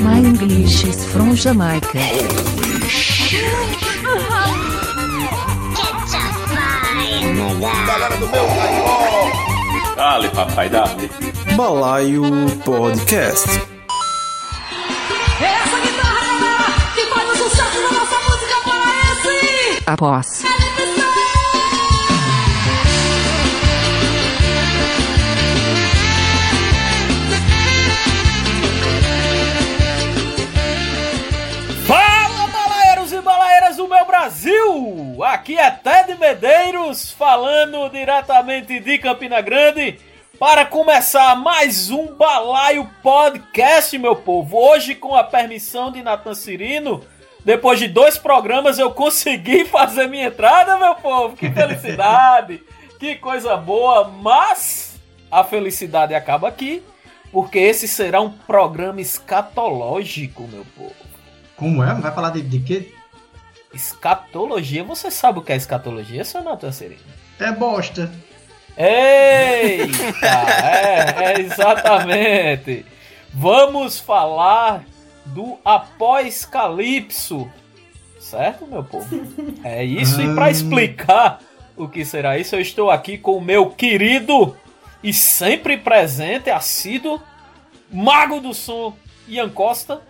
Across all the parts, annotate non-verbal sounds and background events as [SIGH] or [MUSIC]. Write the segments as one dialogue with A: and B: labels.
A: My English is from Jamaica.
B: Galera do meu caió!
C: Dale, papai, dale.
D: Balaio Podcast.
E: É essa guitarra, que faz o sucesso da nossa música paraense!
A: Após.
F: Brasil! Aqui é Ted Medeiros falando diretamente de Campina Grande para começar mais um Balaio Podcast, meu povo. Hoje, com a permissão de Natan Cirino, depois de dois programas, eu consegui [LAUGHS] fazer minha entrada, meu povo. Que felicidade! que coisa boa! Mas a felicidade acaba aqui, porque esse será um programa escatológico, meu povo.
G: Como é? Vai falar de, de quê?
F: Escatologia, você sabe o que é escatologia, seu Natan Sereno?
G: É bosta.
F: Eita! é, é exatamente. Vamos falar do após-calipso. Certo, meu povo? É isso, e para explicar o que será isso, eu estou aqui com o meu querido e sempre presente, assíduo, mago do som, Ian Costa.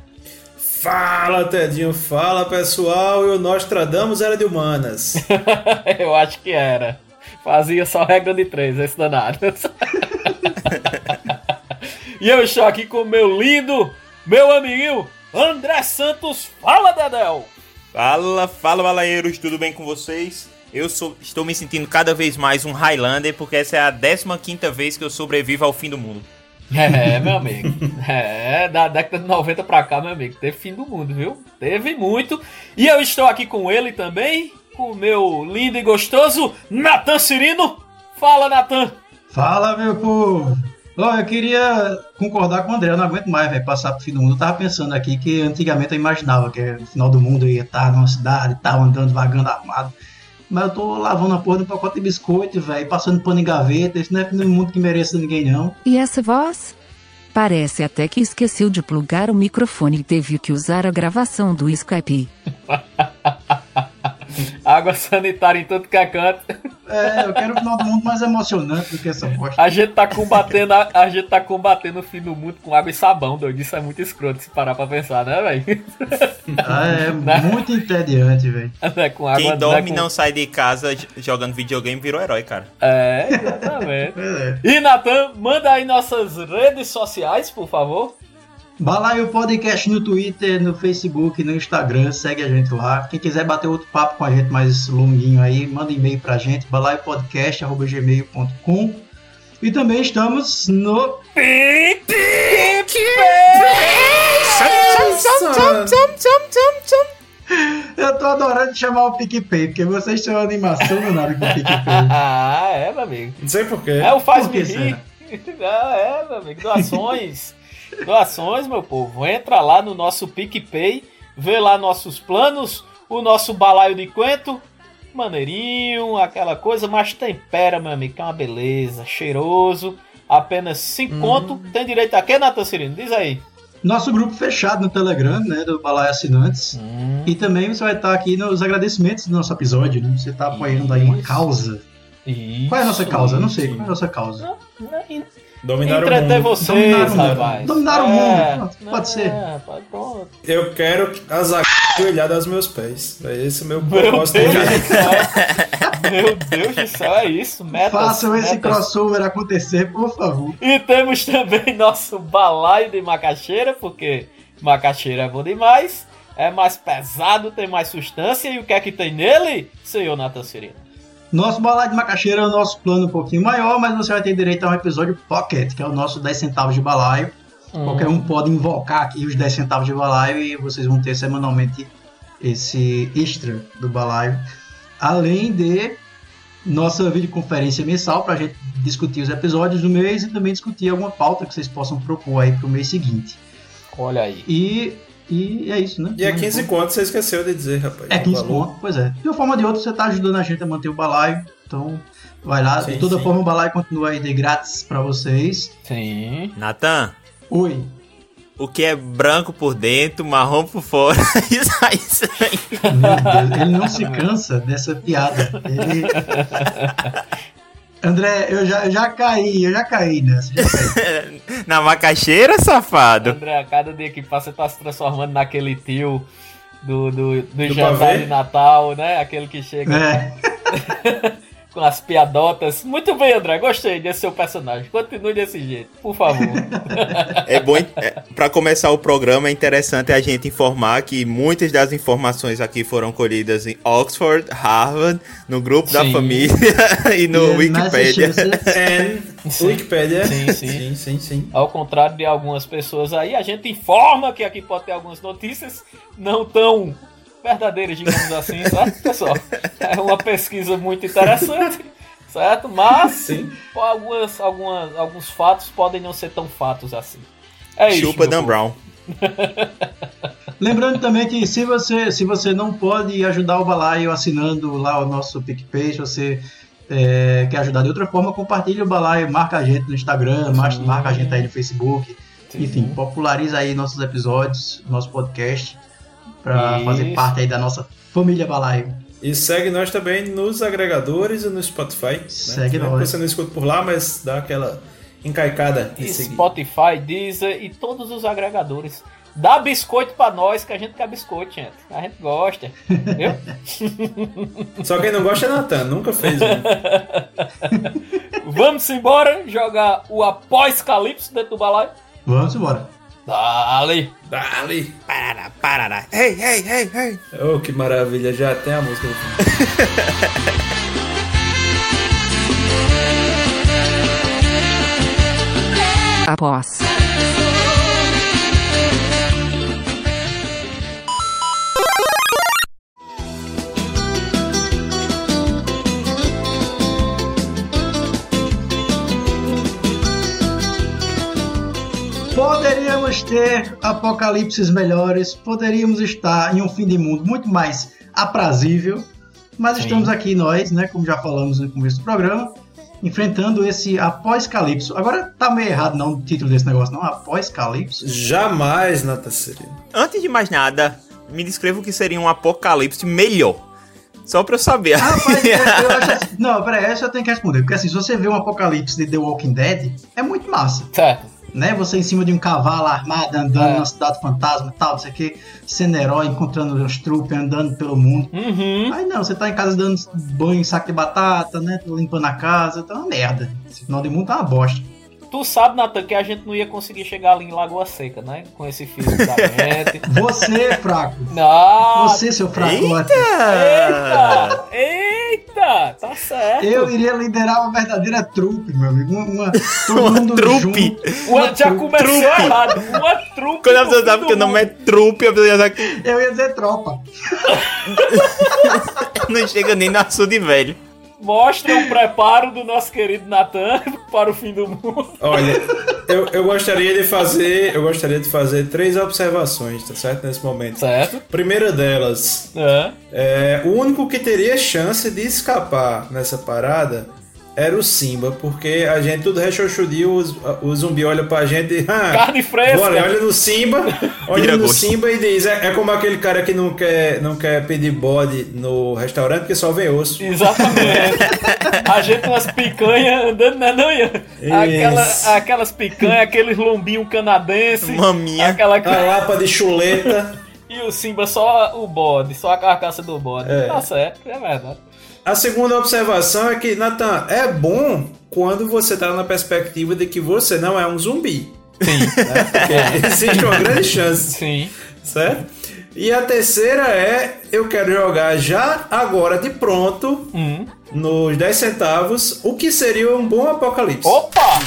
D: Fala, Tedinho. Fala, pessoal. E o Nostradamus era de humanas. [LAUGHS]
F: eu acho que era. Fazia só regra de três, esse danado. [LAUGHS] e eu estou aqui com o meu lindo, meu amiguinho, André Santos. Fala, Dedel!
C: Fala, fala, balaeiros, tudo bem com vocês? Eu sou, estou me sentindo cada vez mais um Highlander, porque essa é a 15 vez que eu sobrevivo ao fim do mundo.
F: É, meu amigo. É, da década de 90 pra cá, meu amigo. Teve fim do mundo, viu? Teve muito. E eu estou aqui com ele também, com o meu lindo e gostoso Natan Cirino. Fala, Natan!
G: Fala, meu povo. Ó, eu queria concordar com o André, eu não aguento mais, velho, passar pro fim do mundo. Eu tava pensando aqui que antigamente eu imaginava que no final do mundo ia estar numa cidade tal, andando, vagando armado. Mas eu tô lavando a porra de um pacote de biscoito, velho, passando pano em gaveta. Isso não é mundo que mereça ninguém, não.
A: E essa voz? Parece até que esqueceu de plugar o microfone e teve que usar a gravação do Skype. [LAUGHS]
F: Água sanitária em tudo que é canto.
G: É, eu quero o final do mundo mais emocionante do que essa bosta.
F: A gente tá combatendo, a, a gente tá combatendo o fim do mundo com água e sabão, doido. Isso é muito escroto se parar pra pensar, né, velho?
G: Ah, é [LAUGHS] muito entediante, velho.
F: É com água,
C: Quem dorme e
F: com...
C: não sai de casa jogando videogame virou herói, cara.
F: É, exatamente. [LAUGHS]
G: É.
F: E Natan, manda aí nossas redes sociais, por favor.
G: Balaio Podcast no Twitter, no Facebook, no Instagram, segue a gente lá. Quem quiser bater outro papo com a gente mais longuinho aí, manda e-mail pra gente, balaiopodcast.gmail.com E também estamos no Eu tô adorando chamar o PicPay, porque vocês são animação danada com o PicPay. [LAUGHS]
F: Ah, é, meu amigo.
D: Não sei porquê.
F: É o Faz
G: Por que
F: Me Rir. [LAUGHS] Ah, é, meu amigo. Doações. Doações, meu povo. Entra lá no nosso PicPay, vê lá nossos planos, o nosso balaio de quento, maneirinho, aquela coisa, mas tempera, meu amigo, que é uma beleza, cheiroso. Apenas 5 conto. Tem direito a quê, Natan Cirino? Diz aí.
G: Nosso grupo fechado no Telegram, né, do Balaio Assinantes. E também você vai estar aqui nos agradecimentos do nosso episódio, né? Você tá apoiando aí uma
F: Isso.
G: causa.
F: Isso,
G: Qual é a nossa causa? Eu não sei.
F: isso.
G: Qual é a nossa causa?
D: Dominar o
F: Entreter
D: mundo.
F: vocês,
G: Dominar o mundo.
F: rapaz.
G: Dominar o
F: É,
G: mundo. Pode ser.
F: É, pronto.
D: Eu quero as ajoelhadas aos meus pés. É esse o meu
F: Meu Deus
D: propósito. de.
F: Meu Deus do céu, é isso. Metas,
G: Façam esse
F: metas.
G: crossover acontecer, por favor.
F: E temos também nosso balaio de macaxeira, porque macaxeira é bom demais, é mais pesado, tem mais substância. E o que é que tem nele, senhor Nathan Cirino?
G: Nosso balaio de macaxeira é o nosso plano um pouquinho maior, mas você vai ter direito a um episódio pocket, que é o nosso 10 centavos de balaio. Qualquer um pode invocar aqui os 10 centavos de balaio e vocês vão ter semanalmente esse extra do balaio. Além de nossa videoconferência mensal para a gente discutir os episódios do mês e também discutir alguma pauta que vocês possam propor aí para o mês seguinte.
F: Olha aí.
G: E, e é isso, né?
D: E é 15 conto, você esqueceu de dizer, rapaz.
G: É
D: o
G: 15
D: valor.
G: pontos, pois é. De uma forma ou de outra, você está ajudando a gente a manter o balaio. Então, Vai lá,
D: Sim,
G: de toda
D: sim.
G: forma o balaio continua aí de grátis pra vocês.
F: Sim.
C: Natan,
G: Oi.
C: o que é branco por dentro, marrom por fora? [LAUGHS] Isso aí, isso aí.
G: Meu Deus, ele não se cansa dessa piada. Ele... [LAUGHS] André, eu já, eu já caí, eu já caí nessa. já caí. [LAUGHS]
C: Na macaxeira, safado.
F: André, a cada dia que passa, você tá se transformando naquele tio do, do, do,
D: Do
F: jantar
D: pavê?
F: de Natal, né? Aquele que chega
G: É, [LAUGHS]
F: com as piadotas. Muito bem, André, gostei desse seu personagem. Continue desse jeito, por favor. [LAUGHS]
C: É bom, é, para começar o programa, é interessante a gente informar que muitas das informações aqui foram colhidas em Oxford, Harvard, no grupo da
F: Sim.
C: família [LAUGHS] e no
G: e
C: Wikipedia.
G: Massachusetts,
D: And
F: Sim.
D: Wikipedia.
F: Sim, sim.
D: sim, sim, sim.
F: Ao contrário de algumas pessoas aí, a gente informa que aqui pode ter algumas notícias não tão verdadeiras, digamos assim, certo, pessoal? É uma pesquisa muito interessante, certo? Mas
D: Sim.
F: algumas, algumas, alguns fatos podem não ser tão fatos assim. É isso.
C: Chupa Dan
F: povo.
C: Brown. [LAUGHS]
G: Lembrando também que se você, se você não pode ajudar o Balaio assinando lá o nosso PicPay, se você é, quer ajudar de outra forma, compartilhe o Balaio, marca a gente no Instagram,
F: Sim.
G: marca a gente aí no Facebook.
F: Sim.
G: Enfim, populariza aí nossos episódios, nosso podcast, para fazer parte aí da nossa família Balaio.
D: E segue nós também nos agregadores e no Spotify. né?
G: Segue
D: Mesmo
G: nós.
D: Você não escuta por lá, mas dá aquela encaicada em
F: E
D: seguir.
F: Spotify, Deezer e todos os agregadores. Dá biscoito pra nós, que a gente quer biscoito, gente. A gente gosta. Viu? [LAUGHS]
D: Só quem não gosta é Natan, nunca fez um. [LAUGHS]
F: Vamos embora jogar o após-calipso dentro do balaio?
G: Vamos embora.
F: Dale!
D: Dali!
C: Parará, parará. Ei, ei, ei, ei.
D: Oh, que maravilha, já tem a música.
A: Após.
G: Poderíamos ter apocalipses melhores, poderíamos estar em um fim de mundo muito mais aprazível, mas
F: Sim.
G: estamos aqui nós, né, como já falamos no começo do programa, enfrentando esse após-calipso. Agora tá meio errado não o título desse negócio, não, após-calipso.
D: Jamais, Natan Sereno.
C: Antes de mais nada, me descreva o que seria um apocalipse melhor. Só pra eu saber.
G: Ah, Rapaz, eu, [LAUGHS] eu acho assim, não, peraí, essa eu tenho que responder, porque assim, se você vê um apocalipse de The Walking Dead, é muito massa.
F: Certo.
G: Né? Você em cima de um cavalo armado, andando
F: É.
G: na cidade fantasma e tal, não sei o que, sendo herói, encontrando os trupes, andando pelo mundo.
F: Uhum.
G: Aí não, você tá em casa dando banho em saco de batata, né? Limpando a casa, tá uma merda. Esse final de mundo tá uma bosta.
F: Tu sabe, Nathan, que a gente não ia conseguir chegar ali em Lagoa Seca, né? Com esse físico da [LAUGHS] gente.
G: Você, fraco.
F: Não!
G: Você, seu fracote.
F: Eita! Eita! Tá certo.
G: Eu iria liderar uma verdadeira trupe, meu amigo. Uma, uma- todo [LAUGHS]
C: Uma
G: mundo
C: trupe.
G: junto.
F: Uma, já
G: trupe.
F: começou
C: Trupe.
F: errado. Uma trupe.
C: Quando a pessoa sabe que o nome é trupe, a pessoa já sabe que
G: Eu ia dizer tropa. [LAUGHS]
C: não chega nem no açude velho.
F: Mostra o preparo do nosso querido Nathan [LAUGHS] para o fim do mundo.
D: Olha, eu, eu gostaria de fazer. Eu gostaria de fazer três observações, tá certo? Nesse momento.
F: Certo?
D: Primeira delas,
F: É.
D: é, o único que teria chance de escapar nessa parada era o Simba, porque a gente tudo rechochudiu, os- o zumbi olha pra gente e. [LAUGHS] Ah,
F: Carne fresca.
D: Bora, olha no Simba, [LAUGHS] olha no. Simba e diz: é, é como aquele cara que não quer, não quer pedir bode no restaurante porque só vem osso.
F: Exatamente. A gente umas picanhas andando na noia. Aquela, aquelas picanhas, aqueles lombinho canadense.
C: Maminha.
F: Aquela
D: A lapa de chuleta. [LAUGHS]
F: E o Simba só o bode, só a carcaça do bode.
D: É.
F: Tá certo, é verdade.
D: A segunda observação é que, Nathan, é bom quando você tá na perspectiva de que você não é um zumbi.
F: Sim. [LAUGHS]
D: Né? Porque existe uma grande chance,
F: Sim.
D: certo? E a terceira é, eu quero jogar já agora de pronto,
F: Hum.
D: nos 10 centavos, o que seria um bom apocalipse.
F: Opa!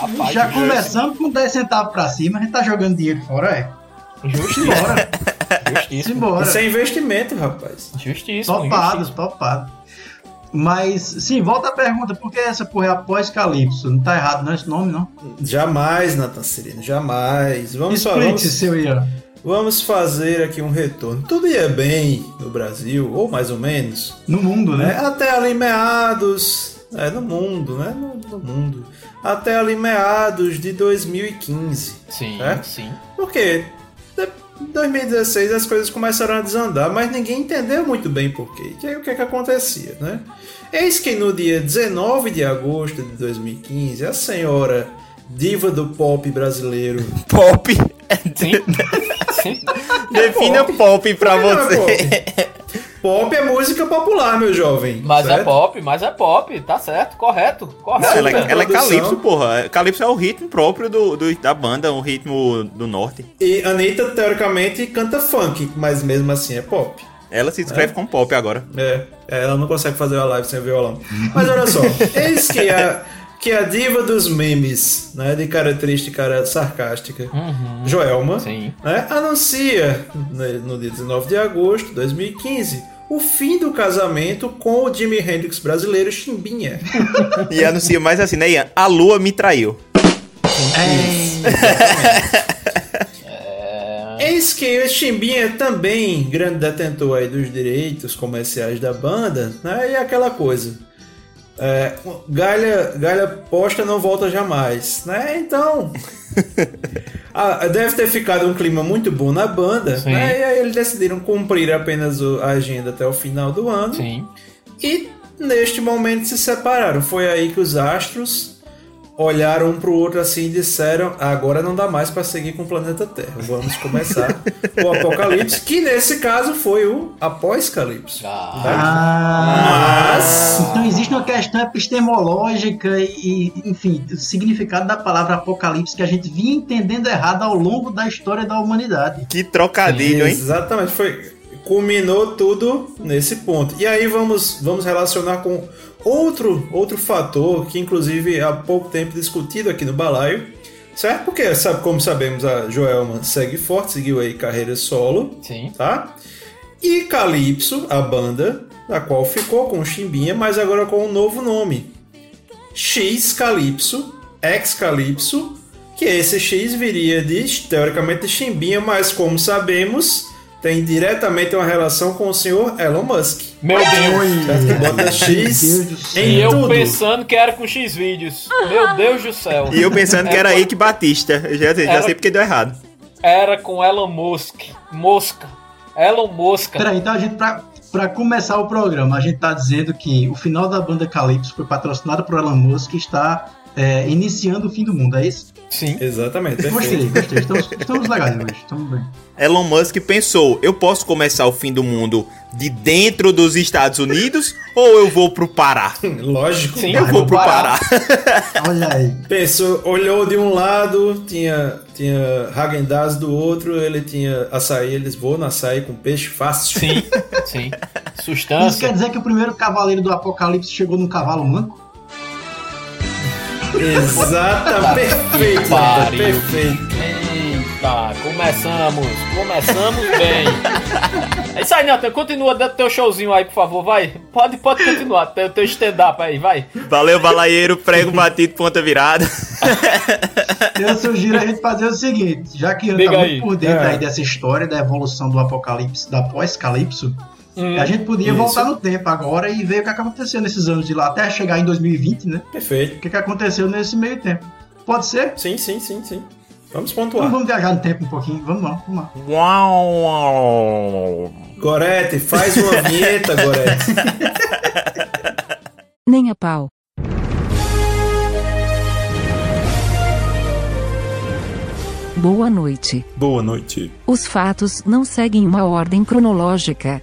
F: Rapaz,
G: Já começamos com 10 centavos pra cima, a gente tá jogando dinheiro fora, é. Simbora,
F: Justíssimo.
G: simbora.
D: Isso é investimento, rapaz.
F: Justíssimo.
G: Topados, topados. Mas, sim, volta a pergunta, por que essa porra é após-calipso? Não tá errado, não é esse nome, não?
D: Jamais, Nathan Cirino, jamais. Vamos,
G: Explique,
D: vamos,
G: seu Ian.
D: vamos fazer aqui um retorno. Tudo ia bem no Brasil, ou mais ou menos.
G: No mundo,
D: né?
G: né?
D: Até ali meados é, no mundo, né? No, no mundo. Até ali meados de 2015.
F: Sim,
D: certo?
F: sim.
D: Porque em 2016 as coisas começaram a desandar, mas ninguém entendeu muito bem por quê. E aí o que, é que acontecia, né? Eis que no dia 19 de agosto de 2015, a senhora diva do pop brasileiro. [LAUGHS]
C: Pop.
F: Sim. [LAUGHS] sim.
C: Defina pop, pra
D: Não é
C: você.
D: Pop. É música popular, meu jovem.
F: Mas é
D: certo?
F: pop, mas é pop, tá certo, correto, correto.
C: Ela,
D: Super
C: ela é calypso, porra. Calypso é o ritmo próprio do, do- da banda, um ritmo do norte.
D: E Anitta, teoricamente, canta funk, mas mesmo assim é pop.
C: Ela se descreve com pop agora.
D: É, ela não consegue fazer uma live sem violão. Mas olha só, [LAUGHS] eis que a, que a diva dos memes, né, de característica sarcástica, Joelma,
F: Sim.
D: né, anuncia né, no dia 19 de agosto de 2015 o fim do casamento com o Jimi Hendrix brasileiro Chimbinha.
C: E anuncia mais assim, né, Ian? A lua me traiu.
D: Eis que o Chimbinha também, grande detentor aí dos direitos comerciais da banda, né? E aquela coisa. É, galha, galha posta não volta jamais, né? Então. [LAUGHS] ah, deve ter ficado um clima muito bom na banda,
F: Sim.
D: né? E aí eles decidiram cumprir apenas a agenda até o final do ano.
F: Sim.
D: E neste momento se separaram. Foi aí que os astros olharam um pro outro assim e disseram: agora não dá mais para seguir com o planeta Terra. Vamos começar [LAUGHS] o apocalipse, que nesse caso foi o após-calipso.
F: Ah.
G: Ah,
D: Mas
G: Então existe uma questão epistemológica e, e, enfim, o significado da palavra apocalipse que a gente vinha entendendo errado ao longo da história da humanidade.
C: Que trocadilho, hein?
D: Exatamente, foi culminou tudo nesse ponto. E aí vamos vamos relacionar com outro outro fator que inclusive há pouco tempo discutido aqui no balaio, certo? Porque sabe como sabemos a Joelma segue forte, seguiu aí carreira solo,
F: Sim.
D: tá? E Calypso, a banda, a qual ficou com Chimbinha, mas agora com um novo nome. X Calypso, X Calypso, que esse X viria de, teoricamente, de Chimbinha, mas como sabemos, tem diretamente uma relação com o senhor Elon Musk.
F: Meu Deus.
D: Certo? Que bota X
G: Deus do céu.
F: E
D: em
F: eu
D: tudo.
F: pensando que era com X vídeos. Meu Deus do céu.
C: E eu pensando que era Ike Batista. Eu já, já
F: Era-
C: sei porque deu errado.
F: Era com Elon Musk. Mosca. Elon Mosca.
G: Peraí, então a gente, pra, pra começar o programa, a gente tá dizendo que o final da banda Calypso foi patrocinado por Elon Musk e está é, iniciando o fim do mundo, é isso?
F: Sim.
D: Exatamente,
G: Gostei, gostei. Estamos, estamos legais hoje, estamos bem.
C: Elon Musk pensou: eu posso começar o fim do mundo de dentro dos Estados Unidos ou eu vou pro Pará? [LAUGHS]
D: Lógico.
F: Sim.
C: Eu vou pro
G: Pará.
C: Pará. [LAUGHS]
G: Olha aí.
D: Pensou, olhou de um lado, tinha, tinha Häagen-Dazs do outro, ele tinha açaí, eles voam no açaí com peixe fácil.
F: Sim. [LAUGHS] Sim.
G: Isso quer
F: Sustância.
G: dizer que o primeiro cavaleiro do apocalipse chegou num cavalo manco?
D: Exata, perfeito,
F: pariu.
D: perfeito.
F: Eita, começamos. Começamos bem. É isso aí, Nathan. Continua dando teu showzinho aí, por favor. Vai. Pode, pode continuar. Teu, teu stand-up aí, vai.
C: Valeu, balaieiro, prego batido, ponta virada.
G: Eu sugiro a gente fazer o seguinte, já que
F: Diga
G: tá muito por dentro
D: É.
G: aí dessa história da evolução do apocalipse, da pós-calipso,
F: Hum.
G: a gente podia
D: Isso.
G: voltar no tempo agora e ver o que aconteceu nesses anos de lá, até chegar em 2020, né?
D: Perfeito.
G: O que, aconteceu nesse meio tempo. Pode ser?
D: Sim, sim, sim, sim. Vamos
G: Então
D: pontuar.
G: vamos viajar no tempo um pouquinho, vamos lá, vamos lá.
C: Uau!
D: Gorete, faz uma vinheta, Gorete. [LAUGHS]
A: Nem a pau. Boa noite.
D: Boa noite.
A: Os fatos não seguem uma ordem cronológica.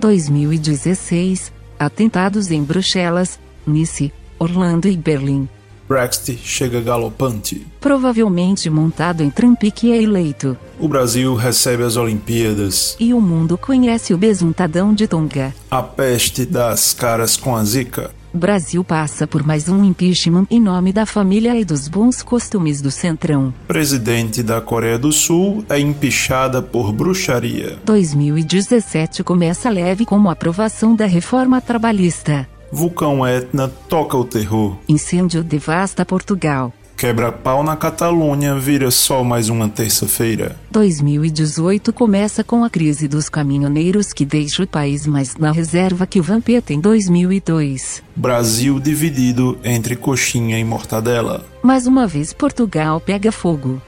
A: 2016 Atentados em Bruxelas, Nice, Orlando e Berlim.
B: Brexit chega galopante.
A: Provavelmente montado em Trump que é eleito.
B: O Brasil recebe as Olimpíadas.
A: E o mundo conhece o besuntadão de Tonga.
B: A peste das caras com a zica.
A: Brasil passa por mais um impeachment em nome da família e dos bons costumes do Centrão.
B: Presidente da Coreia do Sul é empichada por bruxaria.
A: 2017 começa leve como a aprovação da reforma trabalhista.
B: Vulcão Etna toca o terror.
A: Incêndio devasta Portugal.
B: Quebra-pau na Catalunha vira só mais uma terça-feira.
A: 2018 começa com a crise dos caminhoneiros que deixa o país mais na reserva que o Vampeta em 2002.
B: Brasil dividido entre coxinha e mortadela.
A: Mais uma vez Portugal pega fogo.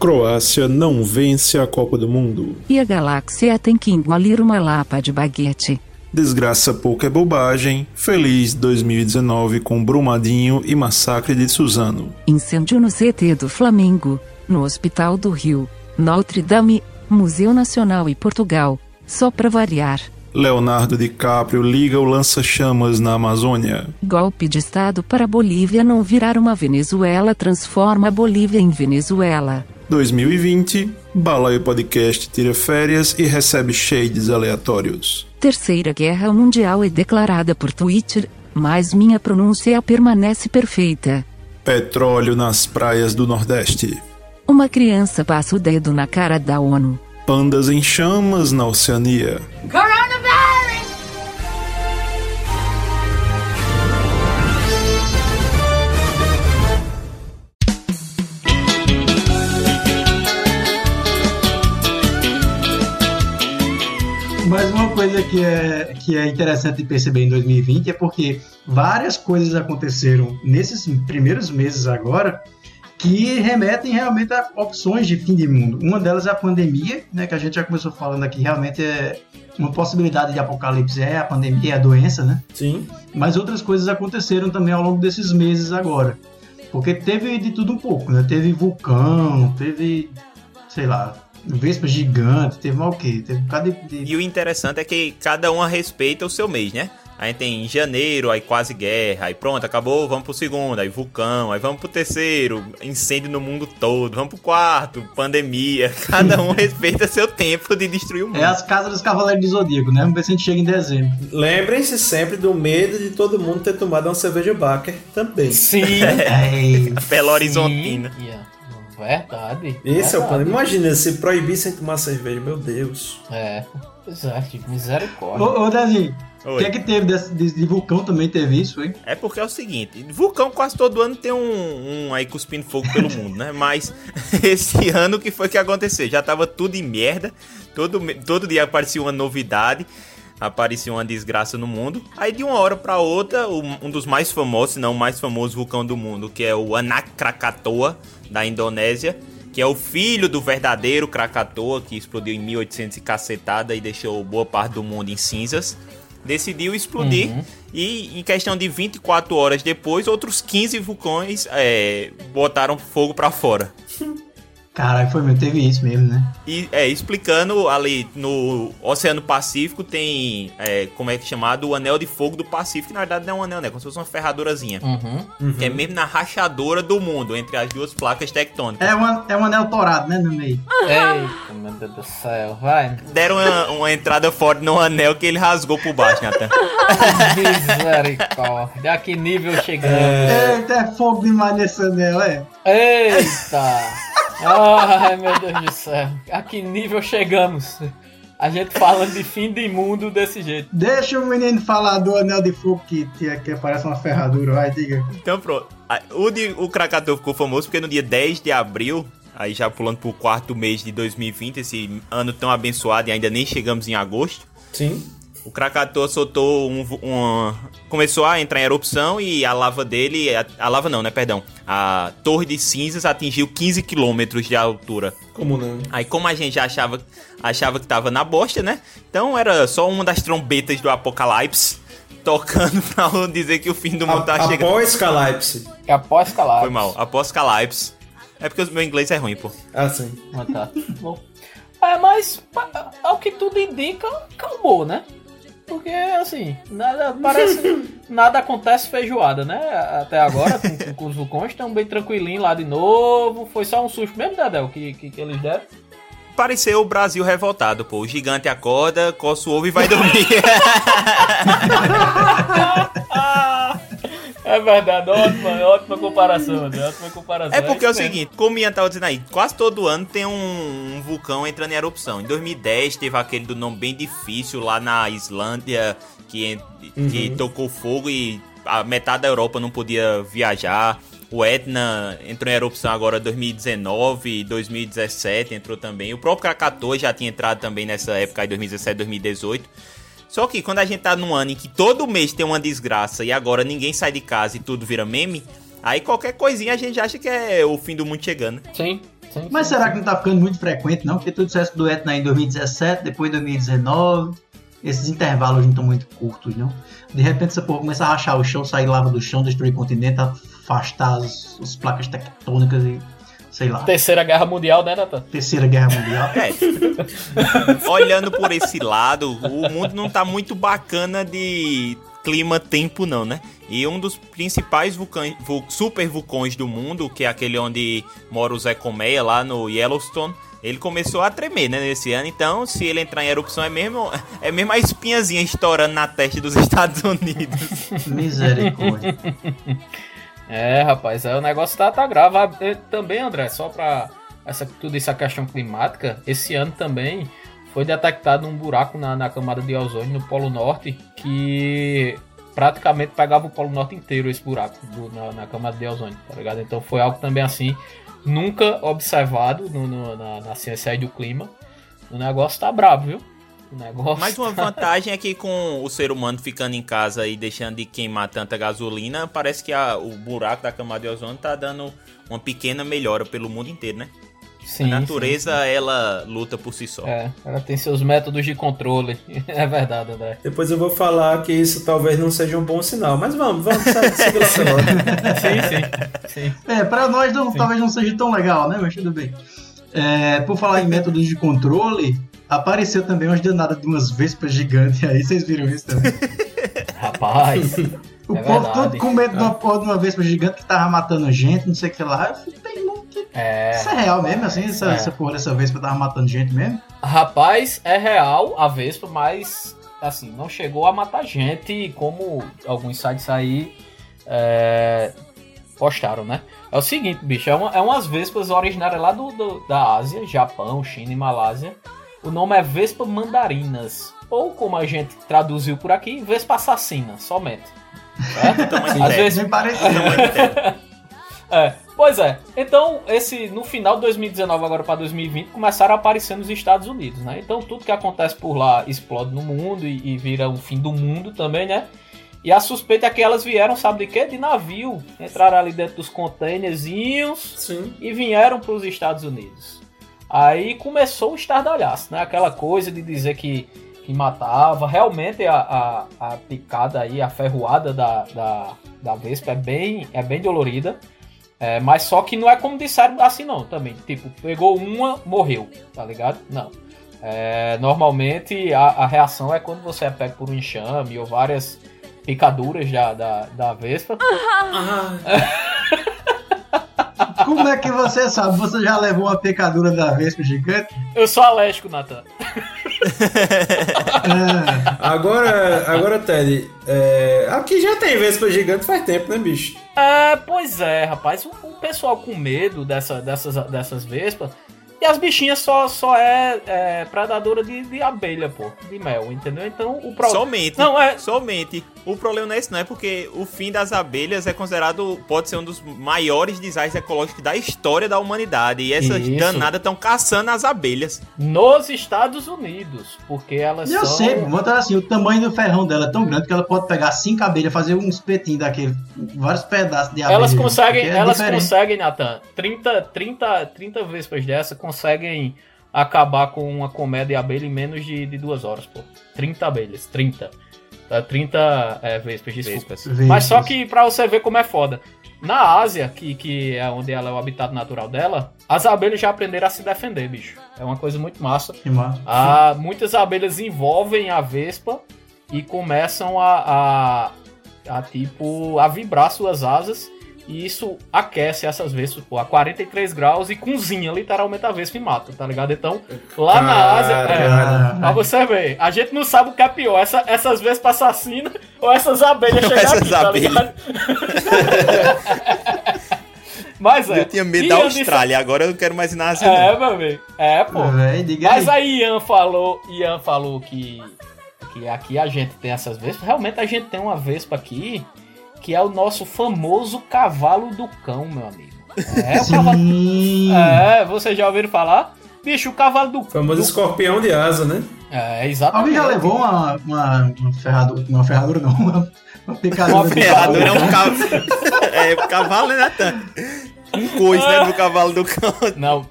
B: Croácia não vence a Copa do Mundo.
A: E a galáxia tem que engolir uma lapa de baguete.
B: Desgraça pouca é bobagem. Feliz 2019 com Brumadinho e Massacre de Suzano.
A: Incêndio no CT do Flamengo, no Hospital do Rio, Notre Dame, Museu Nacional e Portugal, só pra variar.
B: Leonardo DiCaprio liga o lança-chamas na Amazônia.
A: Golpe de Estado para a Bolívia não virar uma Venezuela transforma a Bolívia em Venezuela.
B: 2020, Balaio Podcast tira férias e recebe shades aleatórios.
A: Terceira Guerra Mundial é declarada por Twitter, mas minha pronúncia permanece perfeita.
B: Petróleo nas praias do Nordeste.
A: Uma criança passa o dedo na cara da ONU.
B: Pandas em chamas na Oceania.
E: Coronavirus!
G: Mas uma coisa que é, que é interessante de perceber em 2020 é porque várias coisas aconteceram nesses primeiros meses agora que remetem realmente a opções de fim de mundo. Uma delas é a pandemia, né, que a gente já começou falando aqui, realmente é uma possibilidade de apocalipse é a pandemia, é a doença, né?
D: Sim.
G: Mas outras coisas aconteceram também ao longo desses meses agora. Porque teve de tudo um pouco, né? Teve vulcão, teve, sei lá, vespa gigante, teve mal o quê? Teve um bocado de... de-
C: E o interessante é que cada um respeita o seu mês, né? A gente tem janeiro, aí quase guerra, aí pronto, acabou, vamos pro segundo, aí vulcão, aí vamos pro terceiro, incêndio no mundo todo, vamos pro quarto, pandemia. [LAUGHS] Cada um respeita seu tempo de destruir o mundo.
G: É as casas dos Cavaleiros do Zodíaco, né? Vamos ver se a gente chega em dezembro.
D: Lembrem-se sempre do medo de todo mundo ter tomado uma cerveja Baker também.
F: Sim.
G: Ei, [LAUGHS]
C: Belo Horizontina.
F: Sim, yeah. Verdade.
D: Esse é o
F: verdade.
D: plano. Imagina se proibissem tomar cerveja, meu Deus.
F: É. Exato, tipo, misericórdia.
G: Ô, ô Dezinho, o que é que teve desse- de, de vulcão também teve isso, hein?
C: É porque é o seguinte, vulcão quase todo ano tem um, um aí cuspindo fogo pelo mundo, né? Mas [LAUGHS] esse ano o que foi que aconteceu? Já tava tudo em merda, todo, todo dia aparecia uma novidade, aparecia uma desgraça no mundo. Aí de uma hora pra outra, um, um dos mais famosos, se não o mais famoso vulcão do mundo, que é o Anak Krakatoa, da Indonésia, que é o filho do verdadeiro Krakatoa, que explodiu em 1800 e cacetada e deixou boa parte do mundo em cinzas decidiu explodir e em questão de 24 horas depois outros 15 vulcões é, botaram fogo pra fora. [LAUGHS]
G: Caralho, foi mesmo, teve isso mesmo, né?
C: E é, explicando ali no Oceano Pacífico tem é, como é que é chamado o Anel de Fogo do Pacífico, que na verdade não é um anel, né? Como se fosse uma ferradurazinha.
F: Uhum.
C: Que é mesmo na rachadora do mundo, entre as duas placas tectônicas.
G: É, uma, é um anel torado, né, no meio.
F: Eita, meu Deus do céu, vai.
C: Deram uma, uma entrada forte no anel que ele rasgou por baixo, Nathan. [LAUGHS]
F: Misericórdia. A que nível chegamos?
G: Eita, é fogo demais nesse anel, é?
F: Eita! Ai, meu Deus do céu. A que nível chegamos? A gente falando de fim de mundo desse jeito.
G: Deixa o menino falar do anel de fogo que, que, que parece uma ferradura, vai, diga.
C: Então pronto. O, de, o Krakatoa ficou famoso porque no dia 10 de abril, aí já pulando pro quarto mês de 2020, esse ano tão abençoado e ainda nem chegamos em agosto,
D: Sim.
C: O Krakatoa soltou um, uma... Começou a entrar em erupção e a lava dele... A, a lava não, né? Perdão. A torre de cinzas atingiu 15 quilômetros de altura.
D: Como não?
C: Aí como a gente já achava, achava que tava na bosta, né? Então era só uma das trombetas do apocalipse tocando [LAUGHS] pra dizer que o fim do mundo tá
D: A-
C: chegando.
D: Após Calypse.
F: É após calar.
C: Foi mal. Apocalipse. É porque o meu inglês é ruim, pô.
D: Ah, sim.
F: Ah, tá. Bom. É, mas ao que tudo indica, calmou, né? Porque, assim, nada parece. nada acontece feijoada, né? Até agora, com, com os vulcões, estão bem tranquilinhos lá de novo. Foi só um susto mesmo, Dedel, que, que, que eles deram.
C: Pareceu o Brasil revoltado, pô. O gigante acorda, coça o ovo e vai dormir. [LAUGHS]
F: É verdade, ótima, ótima comparação, André, ótima comparação.
C: é porque é o
F: isso mesmo.
C: seguinte, como Ian tava dizendo aí, quase todo ano tem um, um vulcão entrando em erupção. Em 2010 teve aquele do nome bem difícil lá na Islândia, que, que tocou fogo e a metade da Europa não podia viajar. O Etna entrou em erupção agora 2019, 2017 entrou também. O próprio Krakatoa já tinha entrado também nessa época aí, 2017, 2018. Só que quando a gente tá num ano em que todo mês tem uma desgraça e agora ninguém sai de casa e tudo vira meme, aí qualquer coisinha a gente acha que é o fim do mundo chegando.
F: Sim, sim.
G: Mas
F: sim,
G: será
F: sim.
G: que não tá ficando muito frequente, não? Porque tu disseste do Etna em 2017, depois 2019. Esses intervalos não estão muito curtos, não? De repente essa porra começa a rachar o chão, sair lava do chão, destruir o continente, afastar as, as placas tectônicas e. sei lá.
F: Terceira Guerra Mundial, né, Natan?
G: Terceira Guerra Mundial.
C: É. [LAUGHS] Olhando por esse lado, o mundo não tá muito bacana de clima-tempo, não, né? E um dos principais vulcões, vul- super vulcões do mundo, que é aquele onde mora o Zé Colmeia, lá no Yellowstone, ele começou a tremer, né, nesse ano. Então, se ele entrar em erupção, é mesmo, é mesmo a espinhazinha estourando na testa dos [LAUGHS] Estados Unidos.
G: Misericórdia.
F: É, rapaz, é, o negócio tá, tá grave. Ah, e Também, André, só pra essa, tudo isso, a questão climática, esse ano também foi detectado um buraco na, na camada de ozônio no Polo Norte que praticamente pegava o Polo Norte inteiro, esse buraco do- na, na camada de ozônio, tá ligado? Então foi algo também assim, nunca observado no, no- na, na ciência aí do clima. O negócio tá brabo, viu? O negócio.
C: Mas uma [LAUGHS] vantagem é que com o ser humano ficando em casa e deixando de queimar tanta gasolina, parece que a- o buraco da camada de ozônio tá dando uma pequena melhora pelo mundo inteiro, né?
F: Sim,
C: a natureza, ela luta por si só.
F: sim. É, ela tem seus métodos de controle. [LAUGHS] É verdade, André.
D: Depois eu vou falar que isso talvez não seja um bom sinal. Mas vamos, vamos sair seguir nota.
F: Sim, sim. sim.
G: É, pra nós não- talvez não seja tão legal, né? Mas tudo bem. É, por falar em métodos de controle, apareceu também umas danadas de umas vespas gigantes aí, vocês viram isso também? [LAUGHS]
F: Rapaz. [LAUGHS]
G: O
F: É
G: povo
F: verdade.
G: todo com medo de uma porra de uma vespa gigante que tava matando gente, não sei o que lá. Eu falei, "Bem, não, que-
F: É,
G: Isso é real mesmo, assim? Essa,
F: É.
G: essa porra dessa vespa tava matando gente mesmo?
F: rapaz, é real a Vespa, mas assim, não chegou a matar gente como alguns sites aí é, postaram, né? É o seguinte, bicho, é, uma, é umas Vespas originárias lá do, do- da Ásia, Japão, China e Malásia. O nome é Vespa mandarinas. Ou como a gente traduziu por aqui, Vespa assassina, somente. [LAUGHS] Certo?
C: Tamanho
F: Às vezes. [LAUGHS]
C: Tamanho médio.
F: É, pois é. Então, esse no final de 2019 agora para 2020 começaram a aparecer nos Estados Unidos, né? Então, tudo que acontece por lá explode no mundo e, e vira o fim do mundo também, né? E a suspeita é que elas vieram, sabe de quê? De navio. Entraram ali dentro dos containerzinhos
D: Sim.
F: e vieram para os Estados Unidos. Aí começou o estardalhaço, né? Aquela coisa de dizer que, que matava. Realmente a, a, a picada aí, a ferroada da, da, da Vespa é bem, é bem dolorida. É, mas só que não é como disseram assim não, também. Tipo, pegou uma, morreu, tá ligado? Não. É, normalmente a, a reação é quando você é pego por um enxame ou várias picaduras da, da, da Vespa.
G: Como é que você sabe? Você já levou uma pecadura da vespa gigante?
F: Eu sou alérgico, Nathan. [LAUGHS]
G: É,
D: Agora, agora Ted, é, aqui já tem Vespa gigante faz tempo, né, bicho?
F: É, pois é, rapaz. O, o pessoal com medo dessa, dessas, dessas vespas. E as bichinhas só, só é, é predadora de, de abelha, pô. De mel, entendeu? Então o problema.
C: Somente.
F: Não, é.
C: Somente. O problema não é esse, não. É porque o fim das abelhas é considerado. Pode ser um dos maiores desastres ecológicos da história da humanidade. E essas
F: Isso.
C: danadas estão caçando as abelhas.
F: Nos Estados Unidos. Porque elas
G: eu
F: são.
G: sei, mas assim, o tamanho do ferrão dela é tão grande que ela pode pegar cinco abelhas, fazer um espetinho daquele, vários pedaços de abelha.
F: Elas conseguem,
G: é
F: elas
G: diferente.
F: conseguem, Nathan, 30, 30, 30 vespas dessa conseguem acabar com uma de abelha em menos de, de duas horas, pô. 30 abelhas, 30. Tá? 30 é, vespas, desculpa.
C: Vespas.
G: Vespas.
F: Mas só que pra você ver como é foda. Na Ásia, que, que é onde ela é o habitat natural dela, as abelhas já aprenderam a se defender, bicho. É uma coisa muito massa.
G: Que massa.
F: Ah, muitas abelhas envolvem a vespa e começam a, a, a, tipo a vibrar suas asas e isso aquece essas vespas pô, a 43 graus e cozinha literalmente a vespa e mata, tá ligado? Então, lá na Ásia, é, pra você ver, a gente não sabe o que é pior, essa, essas vespas assassinas ou essas abelhas [LAUGHS] chegando
C: Essas
F: aqui, tá
C: abelhas.
F: ligado? [LAUGHS] Mas é.
C: Eu tinha medo
F: E
C: da
F: eu disse-
C: Austrália, agora eu não quero mais ir na Ásia.
F: É,
C: não.
F: meu amigo. É, pô.
G: Véi, diga
F: Mas
G: aí.
F: aí Ian falou, Ian falou que, que aqui a gente tem essas vespas. Realmente a gente tem uma vespa aqui que é o nosso famoso cavalo do cão, meu amigo. É, o cavalo...
G: Sim.
F: é você já ouviram falar? Bicho, o cavalo do
D: O famoso
F: do...
D: escorpião de asa, né?
F: É, exatamente.
G: Alguém já levou uma, uma, uma ferradura, uma ferradura não, uma, [LAUGHS] uma picadura
F: Uma
C: Ferradura é um cavalo. [LAUGHS] é, cavalo, né, Natan? Um coice, né, do cavalo do cão.
F: Não.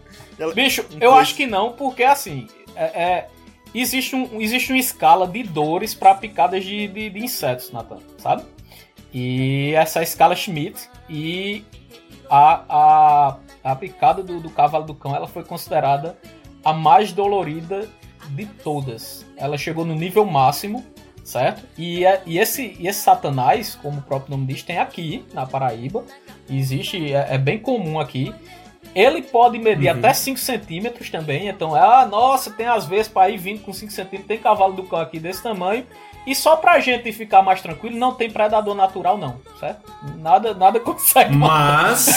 F: Bicho,
C: um
F: eu
C: coice.
F: acho que não, porque assim, é, é- existe, um, existe uma escala de dores para picadas de, de, de insetos, Nathan, sabe? E essa escala Schmidt e a, a, a picada do, do cavalo do cão ela foi considerada a mais dolorida de todas. Ela chegou no nível máximo, certo? E, é- e, esse, e esse satanás, como o próprio nome diz, tem aqui na Paraíba. Existe, é, é bem comum aqui. Ele pode medir
D: Uhum.
F: até 5 centímetros também. Então, é, ah, nossa, tem às vezes para ir vindo com 5 centímetros. Tem cavalo do cão aqui desse tamanho. E só pra gente ficar mais tranquilo, não tem predador natural, não, certo? Nada, nada [LAUGHS] consegue.
D: Mas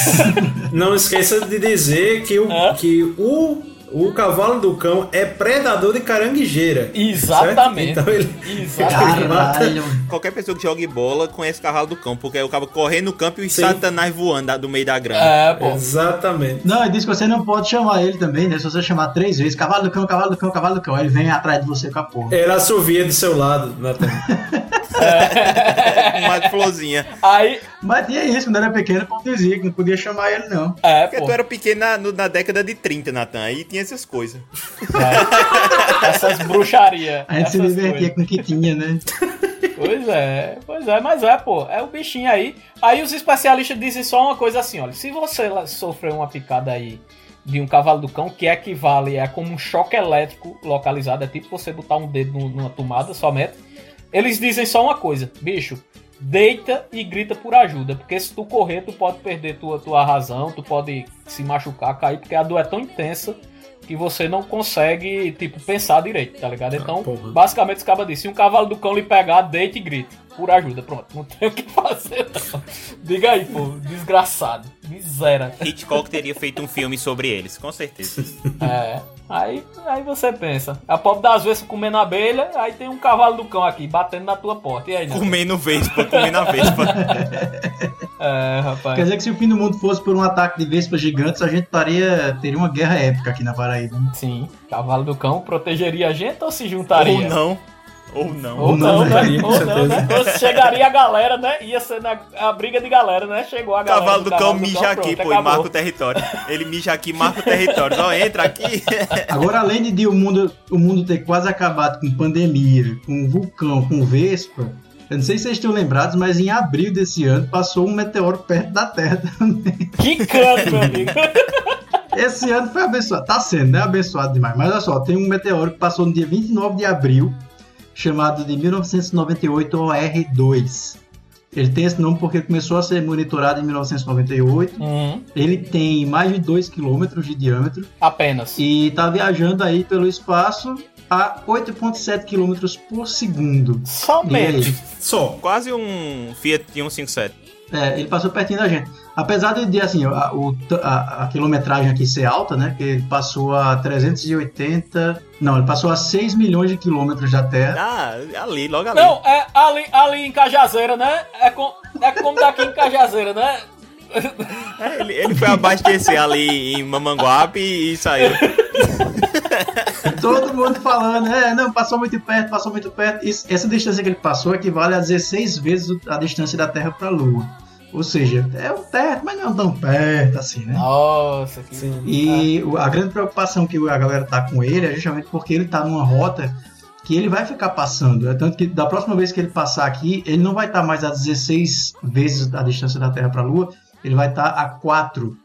D: não esqueça de dizer que o,
F: É.
D: que o, o cavalo do cão é predador de caranguejeira.
F: Exatamente.
D: certo? Então ele,
F: Exatamente.
G: Caralho.
C: Qualquer pessoa que jogue bola conhece cavalo do cão, porque aí o cabo correndo no campo e os
D: Sim.
C: satanás voando do meio da grama.
F: É, pô.
D: Exatamente.
G: Não, ele disse que você não pode chamar ele também, né? Se você chamar três vezes, cavalo do cão, cavalo do cão, cavalo do cão, ele vem atrás de você com a porra.
D: Ele assovia do seu lado, Nathan. [LAUGHS] [LAUGHS]
C: Uma florzinha.
F: Aí,
G: Mas tinha isso, quando era pequeno, o povo dizia que não podia chamar ele, não.
F: é,
C: Porque
F: pô.
C: tu era pequeno na, no- na década de 30, Natan, aí tinha essas coisas.
F: É. Essas bruxarias.
G: A gente se divertia
F: coisas.
G: com o que tinha, né?
F: Pois é, pois é, mas é, pô, é o bichinho aí. Aí os especialistas dizem só uma coisa assim, olha, se você sofreu uma picada aí de um cavalo do cão, que equivale, é como um choque elétrico localizado, é tipo você botar um dedo numa tomada somente, eles dizem só uma coisa, bicho, deita e grita por ajuda, porque se tu correr, tu pode perder tua, tua razão, tu pode se machucar, cair, porque a dor é tão intensa que você não consegue, tipo, pensar direito, tá ligado? Então,
D: porra.
F: basicamente, os cabas dizem, se um cavalo do cão lhe pegar, deite e grite. Por ajuda, pronto. Não tem o que [LAUGHS] fazer, não. Diga aí, pô. Desgraçado. Miséria.
C: Hitchcock teria feito um filme sobre eles, com certeza.
F: É. Aí, aí você pensa. A pobre das vezes comendo abelha, aí tem um cavalo do cão aqui, batendo na tua porta. E aí?
C: Comendo vespa, comendo a vespa.
F: É, rapaz.
G: Quer dizer que se o fim do mundo fosse por um ataque de vespas gigantes, a gente estaria, teria uma guerra épica aqui na Paraíba. né?
F: Sim. Cavalo do cão protegeria a gente ou se juntaria?
C: Ou não. Ou não.
F: Ou não,
G: não,
F: né?
D: juntaria, com
F: Ou não, né? Ou chegaria a galera, né? Ia ser na, a briga de galera, né? Chegou a
C: O
F: galera.
C: cavalo do cão mija aqui,
F: pronto,
C: pô, e marca o território. Ele mija aqui, marca o território. Ó, entra aqui. [LAUGHS]
G: Agora, além de, de o, mundo, o mundo ter quase acabado com pandemia, com vulcão, com vespa, eu não sei se vocês estão lembrados, mas em abril desse ano passou um meteoro perto da Terra também.
F: Que canto, meu amigo. [LAUGHS]
G: Esse ano foi abençoado. Tá sendo, né? Abençoado demais. Mas olha só, tem um meteoro que passou no dia 29 de abril, chamado de 1998 OR2. Ele tem esse nome porque começou a ser monitorado em 1998.
F: Uhum.
G: Ele tem mais de 2 km de diâmetro
F: Apenas.
G: e tá viajando aí pelo espaço a 8,7 km por segundo.
F: Somente.
D: Só.
C: Quase um Fiat 157.
G: É, ele passou pertinho da gente. Apesar de, de, assim, a, o- a- a quilometragem aqui ser alta, né? Que ele passou a 380. Não, ele passou a 6 milhões de quilômetros da Terra.
C: Ah, ali, logo ali.
F: Não, é ali, ali em Cajazeira, né? É, com, é como daqui em Cajazeira, né?
C: É, ele, ele foi abastecer ali em Mamanguape e saiu. [LAUGHS] [LAUGHS]
G: Todo mundo falando, é, não, passou muito perto, passou muito perto. Isso- essa distância que ele passou equivale a 16 vezes a distância da Terra para a Lua. Ou seja, é um perto, mas não é tão perto assim, né?
F: Nossa, que.
D: Sim.
G: E o- a grande preocupação que a galera tá com ele é justamente porque ele tá numa rota que ele vai ficar passando. É tanto que da próxima vez que ele passar aqui, ele não vai estar mais a 16 vezes a distância da Terra para a Lua, ele vai estar a 4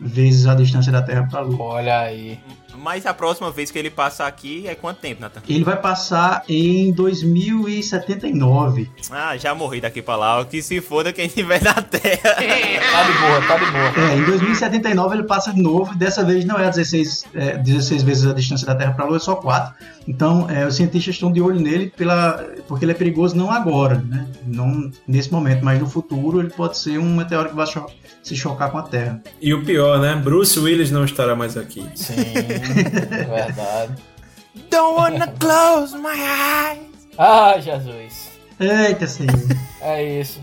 G: vezes a distância da Terra para a Lua.
F: Olha aí.
C: Mas a próxima vez que ele passar aqui é quanto tempo, Nathan?
G: Ele vai passar em 2079.
C: Ah, já morri daqui pra lá. Que se foda quem estiver na Terra. [LAUGHS]
F: Tá de boa, tá de boa.
G: É, em 2079 ele passa de novo, dessa vez não é a 16, é, 16 vezes a distância da Terra para a Lua, é só 4. Então, é, os cientistas estão de olho nele pela, porque ele é perigoso não agora, né? não nesse momento, mas no futuro ele pode ser um meteoro que vai cho- se chocar com a Terra.
D: E o pior, né? Bruce Willis não estará mais aqui.
F: Sim, verdade.
C: Don't wanna close my eyes.
F: Ah, Jesus.
G: Eita, senhor.
F: É isso.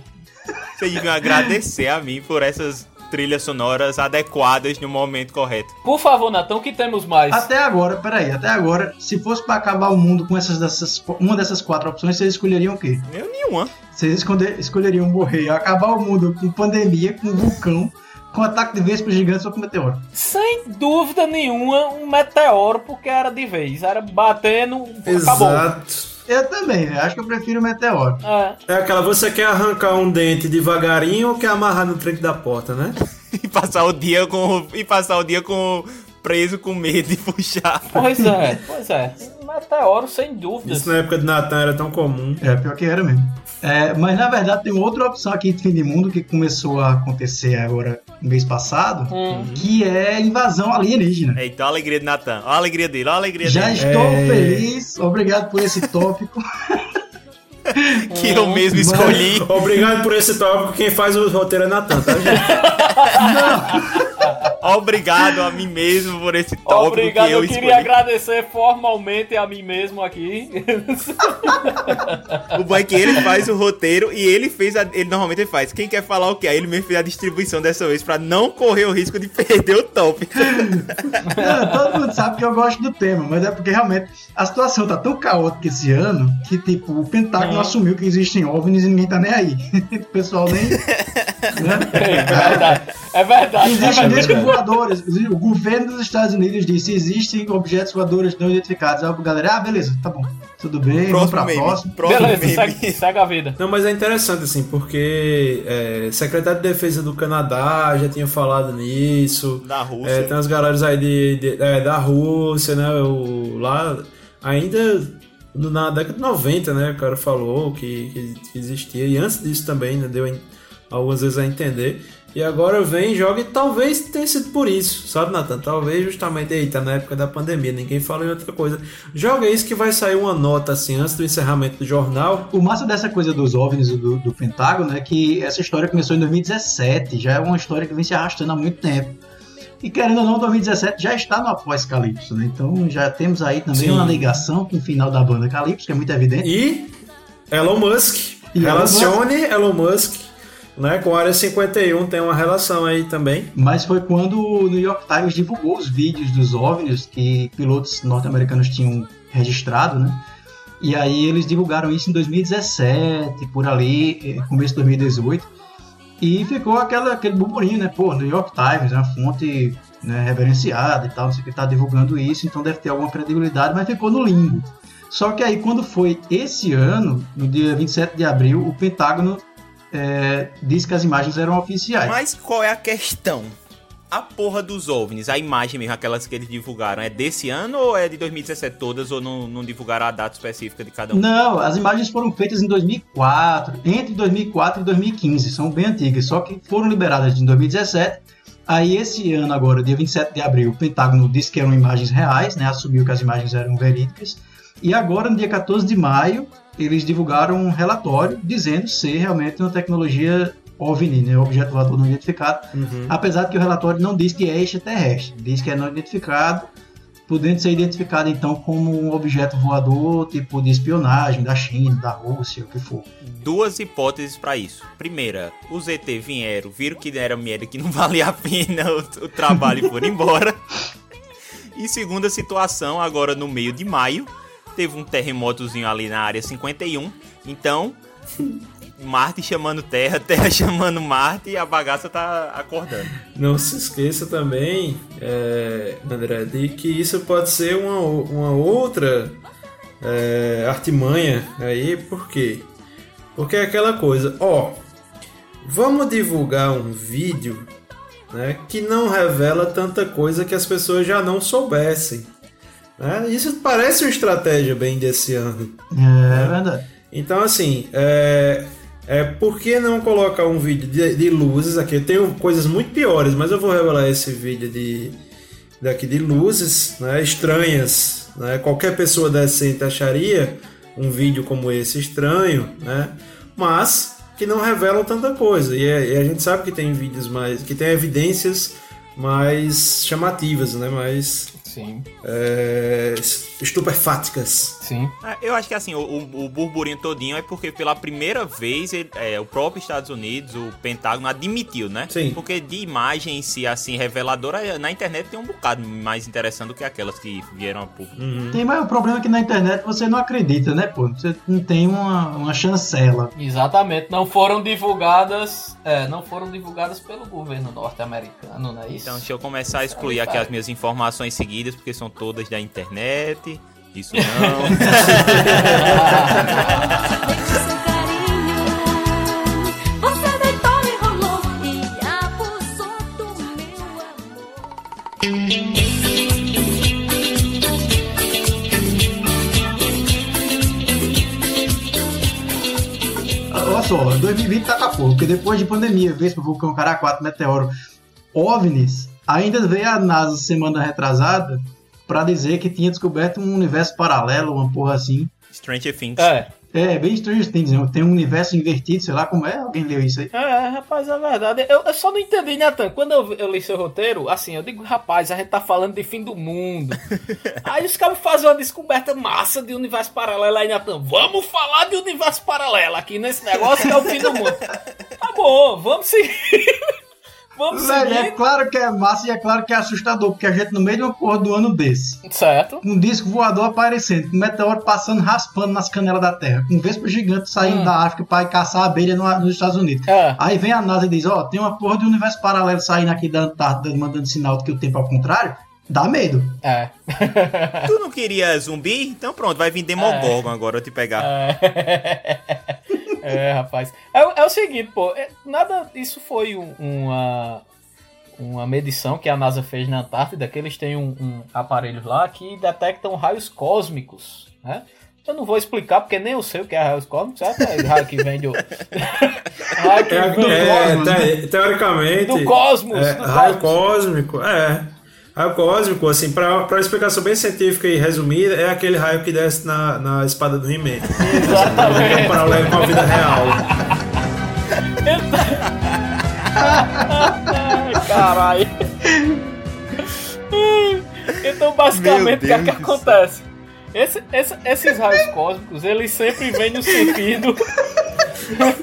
C: Vocês deviam agradecer a mim por essas trilhas sonoras adequadas no momento correto.
F: Por favor, Natão, que temos mais?
G: Até agora, peraí, até agora, se fosse pra acabar o mundo com essas dessas, uma dessas quatro opções, vocês escolheriam o quê?
C: Eu nenhuma.
G: Vocês escolher- escolheriam morrer, acabar o mundo com pandemia, com vulcão, com ataque de vespas gigantes ou com meteoro?
F: Sem dúvida nenhuma, um meteoro, porque era de vez. Era batendo, acabou.
D: Exato.
G: Eu também, né? acho que eu prefiro o meteoro.
F: É.
D: É aquela, você quer arrancar um dente devagarinho ou quer amarrar no tranco da porta, né? [LAUGHS]
C: E passar o dia com. E passar o dia com. preso com medo de puxar.
F: Pois é, [LAUGHS] pois é. Meteoro, sem dúvidas.
D: Isso na época de Natan era tão comum.
G: É, pior que era mesmo. É, mas na verdade tem outra opção aqui de fim de mundo que começou a acontecer agora mês passado,
F: Hum.
G: que é invasão alienígena.
C: Eita, olha a alegria de Natan. Olha a alegria dele, olha a alegria
G: Já
C: dele.
G: estou
D: É.
G: feliz, obrigado por esse tópico. [LAUGHS]
C: Que eu mesmo escolhi.
D: Obrigado por esse tópico. Quem faz o roteiro é Natan, tá, gente? [LAUGHS]
C: Obrigado a mim mesmo por esse tópico
F: Obrigado,
C: que
F: eu,
C: eu
F: queria
C: escolhi.
F: agradecer formalmente a mim mesmo aqui.
C: O bom é que ele faz o roteiro e ele fez a, ele normalmente ele faz. Quem quer falar o quê? Aí ele mesmo fez a distribuição dessa vez pra não correr o risco de [LAUGHS] perder o tópico.
G: Não, todo mundo sabe que eu gosto do tema, mas é porque realmente a situação tá tão caótica esse ano que, tipo, o Pentágono assumiu que existem OVNIs e ninguém tá nem aí. [LAUGHS] o pessoal nem. Né?
F: É verdade. É verdade.
G: Existem
F: é verdade.
G: discos voadores. O governo dos Estados Unidos disse: existem objetos voadores não identificados. Aí a galera, ah, beleza, tá bom. Tudo bem, vamos pra
C: meme.
G: próxima.
C: Próximo
F: Beleza,
C: meme.
F: segue, segue a vida.
D: Não, mas é interessante, assim, porque é, secretário de Defesa do Canadá já tinha falado nisso.
C: Da Rússia.
D: É, tem umas galera aí de, de- é, da Rússia, né? O, lá, ainda na década de 90, né? O cara falou que, que- que existia. E antes disso também, né? Deu em- algumas vezes a entender. E agora vem joga e talvez tenha sido por isso, sabe, Nathan? Talvez justamente, eita, na época da pandemia, ninguém fala em outra coisa. Joga isso que vai sair uma nota, assim, antes do encerramento do jornal.
G: O massa dessa coisa dos OVNIs e do, do Pentágono é que essa história começou em 2017, já é uma história que vem se arrastando há muito tempo. E querendo ou não, 2017 já está no após-Calypso, né? Então já temos aí também
D: Sim.
G: uma ligação com o final da banda Calypso, que é muito evidente.
D: E Elon Musk.
G: E Elon
D: Relacione Elon Musk né, com a Área 51, tem uma relação aí também.
G: Mas foi quando o New York Times divulgou os vídeos dos OVNIs que pilotos norte-americanos tinham registrado, né? E aí eles divulgaram isso em 2017, por ali, eh, começo de 2018. E ficou aquela, aquele burburinho, né? Pô, New York Times é uma fonte né, reverenciada e tal, o que, tá divulgando isso, então deve ter alguma credibilidade, mas ficou no limbo. Só que aí, quando foi esse ano, no dia 27 de abril, o Pentágono eh, disse que as imagens eram oficiais.
C: Mas qual é a questão? A porra dos OVNIs, a imagem mesmo, aquelas que eles divulgaram, é desse ano ou é de 2017 todas ou não, não divulgaram a data específica de cada um?
G: Não, as imagens foram feitas em 2004, entre 2004 e 2015, são bem antigas, só que foram liberadas em 2017. Aí esse ano agora, dia 27 de abril, o Pentágono disse que eram imagens reais, né, assumiu que as imagens eram verídicas. E agora, no dia 14 de maio, eles divulgaram um relatório dizendo ser realmente uma tecnologia OVNI, né, objeto voador não identificado, apesar de que o relatório não diz que é extraterrestre, diz que é não identificado, podendo ser identificado então como um objeto voador tipo de espionagem da China, da Rússia, o que for.
C: Duas hipóteses pra isso. Primeira, os ET vieram, viram que era merda, que não [LAUGHS] valia a pena o, o trabalho e foram embora. E segunda situação, agora no meio de maio, teve um terremotozinho ali na área 51. Então, Marte chamando Terra, [LAUGHS] Terra chamando Marte e a bagaça tá acordando.
D: Não se esqueça também, é, André, de que isso pode ser uma, uma outra é, artimanha aí, por quê? Porque é aquela coisa, ó, vamos divulgar um vídeo né, que não revela tanta coisa que as pessoas já não soubessem. Né? Isso parece uma estratégia bem desse ano.
G: É verdade.
D: Então, assim, é, é por que não colocar um vídeo de, de luzes aqui? Eu tenho coisas muito piores, mas eu vou revelar esse vídeo de daqui de luzes, né, estranhas. Né? Qualquer pessoa decente acharia um vídeo como esse estranho, né? Mas que não revelam tanta coisa. E, é- e a gente sabe que tem vídeos mais, que tem evidências mais chamativas, né? Mais
F: Sim.
D: é, estupefáticas.
F: Sim.
C: É, Eu acho que assim, o, o- burburinho todinho é porque pela primeira vez ele- é, o próprio Estados Unidos, o Pentágono, admitiu, né?
D: Sim.
C: Porque de imagem em si, assim, reveladora, na internet tem um bocado mais interessante do que aquelas que vieram a público.
G: Tem mais o problema é que na internet você não acredita, né, pô? Você não tem uma, uma chancela.
F: Exatamente, não foram divulgadas, é, não foram divulgadas pelo governo norte-americano, não é isso?
C: Então, deixa eu começar a excluir aqui as minhas informações seguidas, porque são todas da internet. Isso não.
G: Olha só, 2020 tá com a porra, porque depois de pandemia, Vespa, vulcão, cara 4, meteoro, OVNIs, ainda veio a NASA semana retrasada pra dizer que tinha descoberto um universo paralelo, uma porra assim.
C: Stranger Things.
F: É,
G: É, bem Stranger Things, né? tem um universo invertido, sei lá como é, alguém leu isso aí.
F: é, rapaz, é verdade. Eu, eu só não entendi, Nathan. Quando eu, eu li seu roteiro, assim, eu digo, rapaz, a gente tá falando de fim do mundo. [LAUGHS] aí os caras fazem uma descoberta massa de universo paralelo. Aí, Nathan, vamos falar de universo paralelo aqui nesse negócio que é o fim do mundo. [LAUGHS] Tá bom, vamos seguir. Vamos
G: Velho, é
F: seguir.
G: claro que é massa e é claro que é assustador, porque a gente no meio de uma porra do ano desse,
F: Certo.
G: um disco voador aparecendo, com um meteoro passando, raspando nas canelas da Terra, com um vespa gigante saindo da África para ir caçar abelha no- nos Estados Unidos.
F: É.
G: Aí vem a NASA e diz, ó, tem uma porra de universo paralelo saindo aqui da Antártida, mandando sinal de que o tempo é ao contrário. Dá medo.
F: É.
C: Tu não queria zumbi? Então pronto, vai vir [LAUGHS] Demogorgon agora eu te pegar.
F: É, É, rapaz. É, o- é o seguinte, pô. é- nada. Isso foi um- uma. Uma medição que a NASA fez na Antártida, que eles têm um, um aparelho lá que detectam raios cósmicos, né? Eu não vou explicar, porque nem eu sei o que é raios cósmicos, certo? É raio que vem do. [LAUGHS] raio que
D: É,
F: vem
D: é,
G: cosmos,
D: te- teoricamente.
F: do cosmos.
D: É,
F: do
D: raio cósmico, é. Raio cósmico, assim, pra, pra uma explicação bem científica e resumida, é aquele raio que desce na, na espada do He-Man. É um
F: Exatamente.
D: paralelo com a vida real. [LAUGHS]
F: Caralho. Então, basicamente, o que, é que acontece? Esse- esse- esses raios cósmicos, eles sempre vêm no sentido.
C: Ai,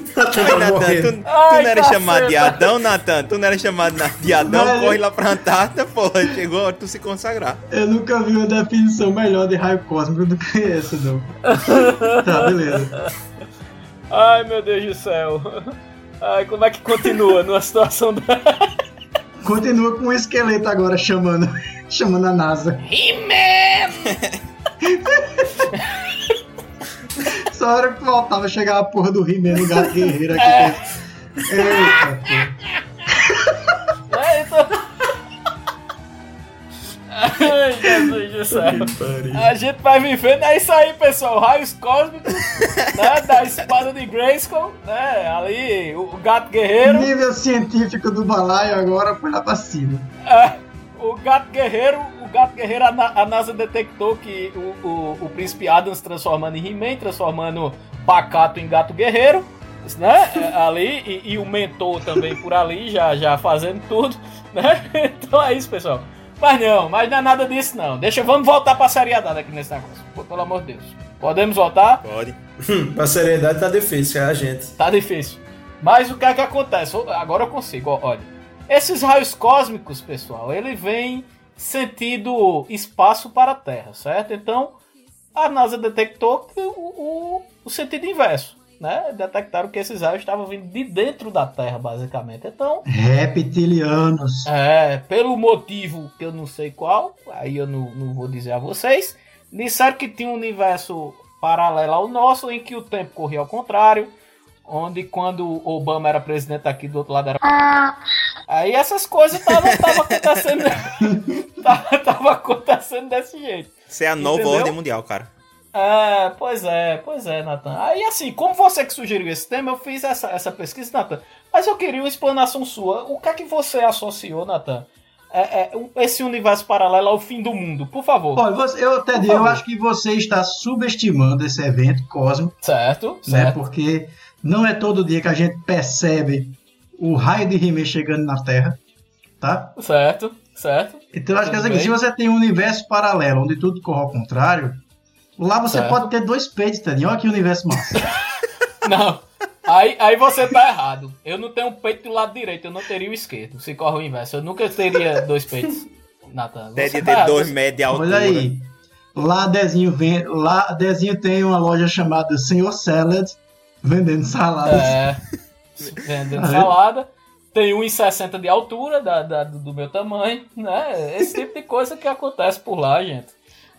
C: Natan, tu, tu
F: Ai,
C: não era
F: caceta.
C: chamado de Adão, Natan? Tu não era chamado de Adão?
G: Velho.
C: Corre lá pra Antártida, porra. Chegou a hora de tu se consagrar.
G: Eu nunca vi uma definição melhor de raio cósmico do que essa, não. [LAUGHS] tá, beleza.
F: Ai, meu Deus do céu. Ai, como é que continua numa situação da.
G: Continua com um esqueleto agora chamando, [LAUGHS] chamando a NASA. Só [LAUGHS] a hora que faltava chegar a porra do He-Man no gato guerreiro aqui. Eita, pô.
F: É, então... Ai, Jesus do céu. A gente vai vivendo, é isso aí, pessoal. Raios cósmicos, né? Da espada de Grayskull, né? Ali, o, gato guerreiro.
G: Nível científico do balaio agora foi lá pra cima.
F: É, o gato guerreiro, gato guerreiro, a, Na- a NASA detectou que o, o, o príncipe Adam se transformando em He-Man, transformando Pacato em gato guerreiro, né? É, Ali, e, e o mentor também por ali, já, já fazendo tudo, né? [LAUGHS] Então é isso, pessoal. Mas não, mas não é nada disso não. Deixa, vamos voltar pra seriedade aqui nesse negócio. Pô, Pelo amor de Deus. Podemos voltar?
C: Pode.
D: pra seriedade tá difícil, é a gente.
F: Tá difícil. Mas o que é que acontece? Agora eu consigo, ó, olha. Esses raios cósmicos, pessoal, ele vem sentido espaço para a Terra, certo? Então, a NASA detectou o, o, o sentido inverso, né? Detectaram que esses raios estavam vindo de dentro da Terra, basicamente. Então,
G: Reptilianos.
F: é, pelo motivo que eu não sei qual, aí eu não, não vou dizer a vocês, disseram que tinha um universo paralelo ao nosso, em que o tempo corria ao contrário, onde quando Obama era presidente aqui do outro lado era. Aí essas coisas estavam acontecendo. [LAUGHS] tava, tava acontecendo desse jeito.
C: Isso é a nova
F: Entendeu?
C: ordem mundial, cara.
F: É, pois é, pois é, Nathan. Aí assim, como você que sugeriu esse tema, eu fiz essa, essa pesquisa, Nathan. Mas eu queria uma explanação sua. O que é que você associou, Nathan? É, é, esse universo paralelo ao fim do mundo, por favor.
G: Olha, você- eu até digo, eu acho que você está subestimando esse evento cósmico,
F: Certo,
G: né?
F: certo.
G: Porque não é todo dia que a gente percebe o raio de He-Man chegando na Terra, tá?
F: Certo, certo.
G: Então eu acho que é seguinte, se você tem um universo paralelo onde tudo corre ao contrário, Lá você
F: Certo.
G: pode ter dois peitos, Tedinho. Olha que universo massa. [LAUGHS]
F: Não. Aí, aí você tá errado. Eu não tenho um peito do lado direito, eu não teria o esquerdo. Se corre o inverso. Eu nunca teria dois peitos. Nathan. você
C: Deve
F: tá
C: ter
F: errado.
C: dois metros de altura.
G: Olha aí. Lá Dezinho vem, lá Dezinho tem uma loja chamada Senhor Salad, vendendo saladas.
F: É. Vendendo
G: é?
F: salada. Tem 1,60 de altura da, da- do meu tamanho, né? Esse tipo de coisa que acontece por lá, gente.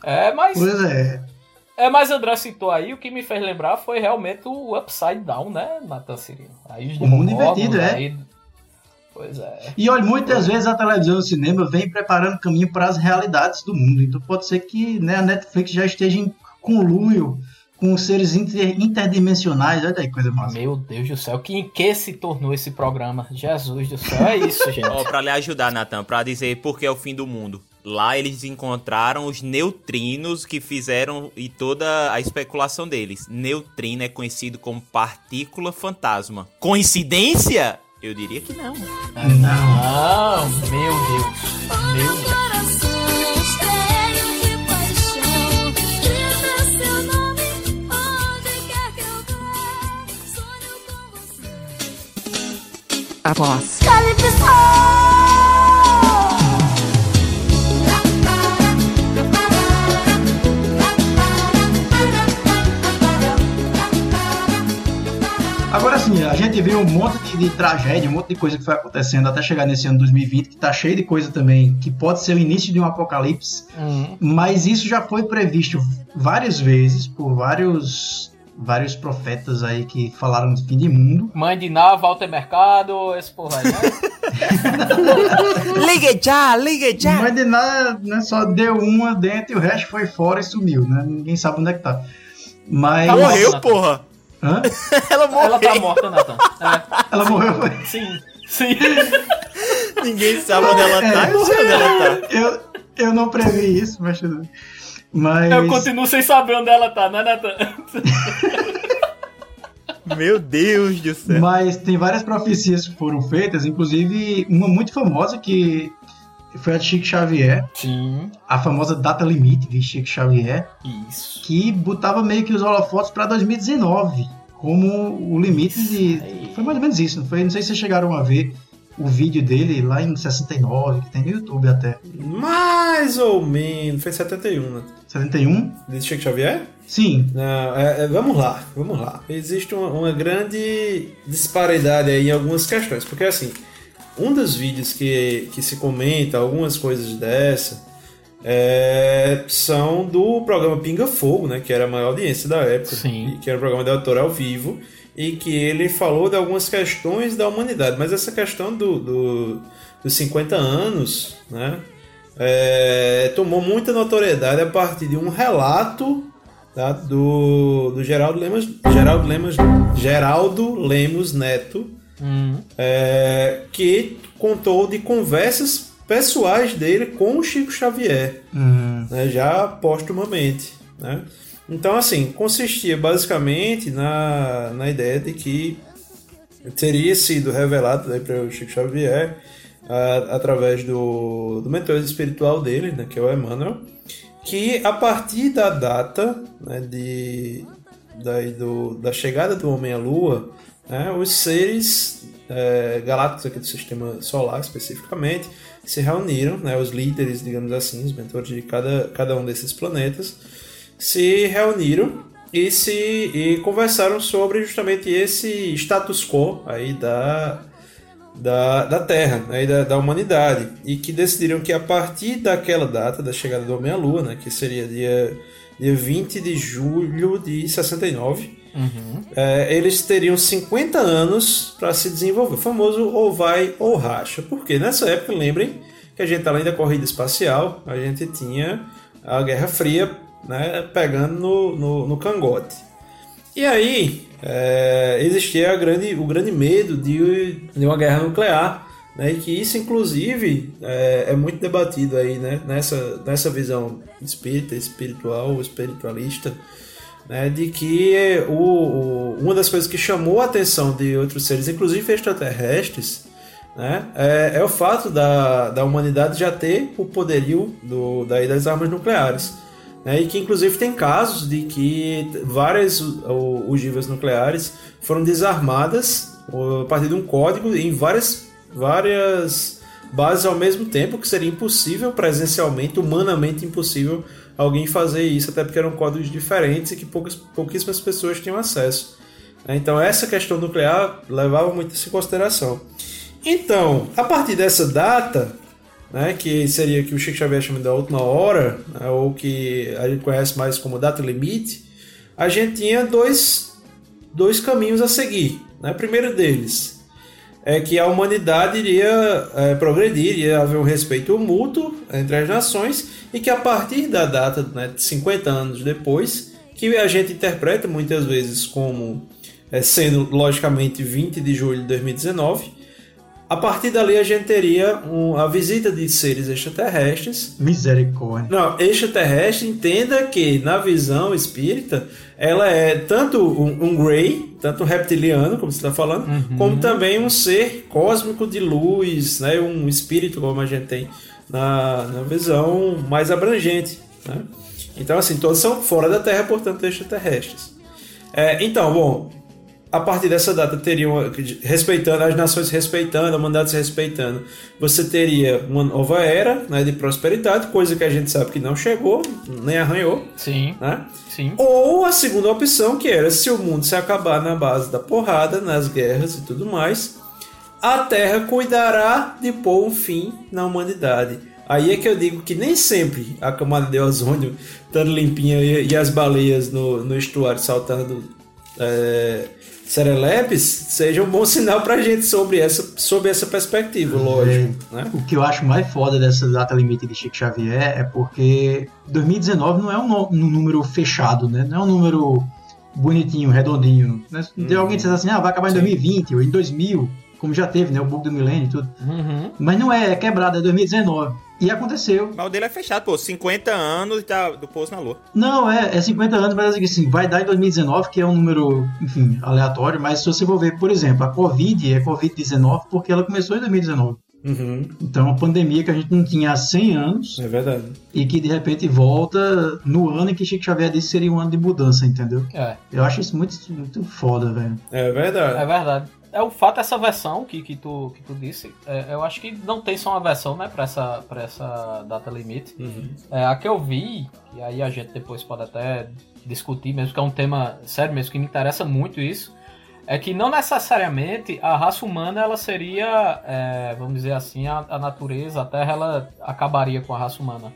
F: É, mas,
G: Pois é.
F: é, mas André citou aí, o que me fez lembrar foi realmente o Upside Down, né, Nathan Cirino? Aí os
G: O mundo invertido, é.
F: aí- Pois é.
G: E olha, muitas vezes a televisão e o cinema vem preparando caminho para as realidades do mundo. Então pode ser que né, a Netflix já esteja em conluio com seres inter- interdimensionais. Olha aí, coisa massa.
F: Meu Deus do céu, que em que se tornou esse programa? Jesus do céu, é isso, gente.
C: Ó, pra lhe ajudar, Natan, pra dizer por que é o fim do mundo. Lá eles encontraram os neutrinos que fizeram e toda a especulação deles. Neutrino é conhecido como partícula fantasma. Coincidência? Eu diria que não.
F: Não, meu Deus. Meu Deus.
A: A voz.
G: Agora sim, a gente viu um monte de, de tragédia, um monte de coisa que foi acontecendo até chegar nesse ano 2020, que tá cheio de coisa também, que pode ser o início de um apocalipse.
F: Hum,
G: Mas isso já foi previsto várias vezes por vários vários profetas aí que falaram de fim de mundo.
F: Mãe de Ná, Walter Mercado, esse porra aí, né? [LAUGHS]
C: Ligue já, ligue já.
G: Mas de nada, né, só deu uma dentro e o resto foi fora e sumiu, né? Ninguém sabe onde é que tá. Mas.
F: Tá
C: Morreu,
F: Nossa,
C: porra.
G: Hã? [LAUGHS]
C: Ela morreu.
F: Ela tá morta, Nathan. É,
G: Ela morreu, foi.
F: sim, sim.
C: Ninguém sabe onde ela tá. Eu sei onde ela tá.
G: Eu, eu não previ isso, mas. tudo bem. Mas.
F: Eu continuo sem saber onde ela tá, né, Nathan? [LAUGHS]
C: Meu Deus do céu.
G: Mas tem várias profecias que foram feitas, inclusive uma muito famosa que foi a de Chico Xavier,
F: Sim,
G: a famosa data limite de Chico Xavier,
F: isso.
G: que botava meio que os holofotes para 2019 como o limite de. Foi mais ou menos isso, não foi? Não sei se vocês chegaram a ver o vídeo dele lá em 69, que tem no YouTube até.
D: Mais ou menos. Foi 71, né?
G: 71?
D: De Chico Xavier?
G: Sim.
D: Não, é- é- vamos lá, vamos lá. Existe uma, uma grande disparidade aí em algumas questões. Porque assim, um dos vídeos que, que se comenta algumas coisas dessa é, são do programa Pinga Fogo, né? Que era a maior audiência da época.
F: Sim.
D: Que era um programa de autor ao vivo. E que ele falou de algumas questões da humanidade. Mas essa questão do, do- dos 50 anos, né? é, tomou muita notoriedade a partir de um relato tá, do, do Geraldo Lemos, Geraldo Lemos, Geraldo Lemos Neto,
F: Hum,
D: é, que contou de conversas pessoais dele com o Chico Xavier,
G: Hum,
D: né, já postumamente. Né? Então, assim, consistia basicamente na, na ideia de que teria sido revelado né, para o Chico Xavier a- através do, do mentor espiritual dele, né, que é o Emmanuel, que a partir da data né, de, daí do, da chegada do homem à Lua, né, os seres é, galácticos aqui do sistema solar especificamente se reuniram, né, os líderes, digamos assim, os mentores de cada, cada um desses planetas, se reuniram e se e conversaram sobre justamente esse status quo aí da, da, da Terra né, e da, da humanidade e que decidiram que a partir daquela data da chegada do Homem à Lua, né, que seria dia, dia 20 de julho de 69, é, eles teriam 50 anos para se desenvolver. O famoso ou vai ou racha. Porque nessa época, lembrem que a gente, além da corrida espacial, a gente tinha a Guerra Fria né, pegando no, no, no cangote. E aí é, existia grande, o grande medo de, de uma guerra nuclear. Né, e que isso, inclusive, é, é muito debatido aí, né, nessa, nessa visão espírita, espiritual, espiritualista, né, de que o, o- uma das coisas que chamou a atenção de outros seres, inclusive extraterrestres, né, é, é o fato da, da humanidade já ter o poderio do, daí das armas nucleares. Né, e que inclusive tem casos de que várias ogivas nucleares foram desarmadas a partir de um código em várias, várias bases ao mesmo tempo, que seria impossível presencialmente, humanamente impossível alguém fazer isso, até porque eram códigos diferentes e que poucas, pouquíssimas pessoas tinham acesso. né. Então essa questão nuclear levava muito isso em consideração. Então, a partir dessa data, né, que seria que o Chico Xavier chama da última hora, né, ou que a gente conhece mais como data limite, a gente tinha dois, dois caminhos a seguir. Né? O primeiro deles é que a humanidade iria é, progredir, iria haver um respeito mútuo entre as nações, e que a partir da data né, de 50 anos depois, que a gente interpreta muitas vezes como é, sendo logicamente 20 de julho de 2019, a partir dali a gente teria um- a visita de seres extraterrestres.
G: Misericórdia.
D: Não, extraterrestre, entenda que na visão espírita ela é tanto um, um Grey, tanto um reptiliano, como você está falando, como também um ser cósmico de luz, né, um espírito, como a gente tem na, na visão mais abrangente. Né? Então, assim, todos são fora da Terra, portanto, extraterrestres. É, então, bom, a partir dessa data teriam respeitando as nações respeitando, a mandatos respeitando, você teria uma nova era né, de prosperidade, coisa que a gente sabe que não chegou, nem arranhou,
F: Sim,
D: né?
F: sim.
D: Ou a segunda opção, que era se o mundo se acabar na base da porrada, nas guerras e tudo mais, a Terra cuidará de pôr um fim na humanidade. Aí é que eu digo que nem sempre a camada de ozônio estando limpinha e, e as baleias no, no estuário saltando é, serelepes seja um bom sinal pra gente sobre essa, sobre essa perspectiva, lógico. Né?
G: O que eu acho mais foda dessa data limite de Chico Xavier é porque 2019 não é um, um número fechado, né? Não é um número bonitinho, redondinho. Né? Tem alguém que diz assim, ah, vai acabar em 2020 ou em 2000, como já teve, né? O bug do milênio e tudo.
F: Uhum.
G: Mas não é, é quebrado, é 2019. E aconteceu.
C: Mas o dele é fechado, pô. 50 anos tá, do Pouso na Lua.
G: Não, é, é 50 anos, mas assim, vai dar em 2019, que é um número, enfim, aleatório, mas se você for ver, por exemplo, a Covid é Covid-19 porque ela começou em 2019.
D: Uhum,
G: Então, uma pandemia que a gente não tinha há 100 anos
D: é verdade.
G: e que de repente volta no ano em que Chico Xavier disse que seria um ano de mudança, entendeu?
F: É,
G: Eu acho isso muito, muito foda, velho.
D: É verdade.
F: é verdade. É o fato dessa versão que, que, tu, que tu disse, é, eu acho que não tem só uma versão, né, pra essa, pra essa data limite.
D: Uhum.
F: É, a que eu vi, e aí a gente depois pode até discutir mesmo, que é um tema sério mesmo, que me interessa muito isso, é que não necessariamente a raça humana ela seria, é, vamos dizer assim, a, a natureza, a Terra ela acabaria com a raça humana.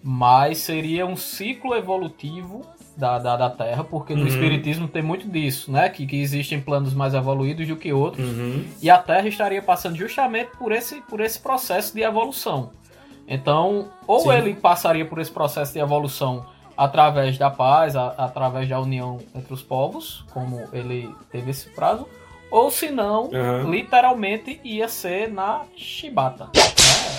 F: Mas seria um ciclo evolutivo da, da, da Terra, porque no
D: Uhum.
F: Espiritismo tem muito disso, né? Que, que existem planos mais evoluídos do que outros.
D: Uhum.
F: E a Terra estaria passando justamente por esse, por esse processo de evolução. Então, ou
D: Sim.
F: ele passaria por esse processo de evolução através da paz, a- através da união entre os povos, como ele teve esse prazo, ou se não,
D: Uhum.
F: literalmente ia ser na chibata. né?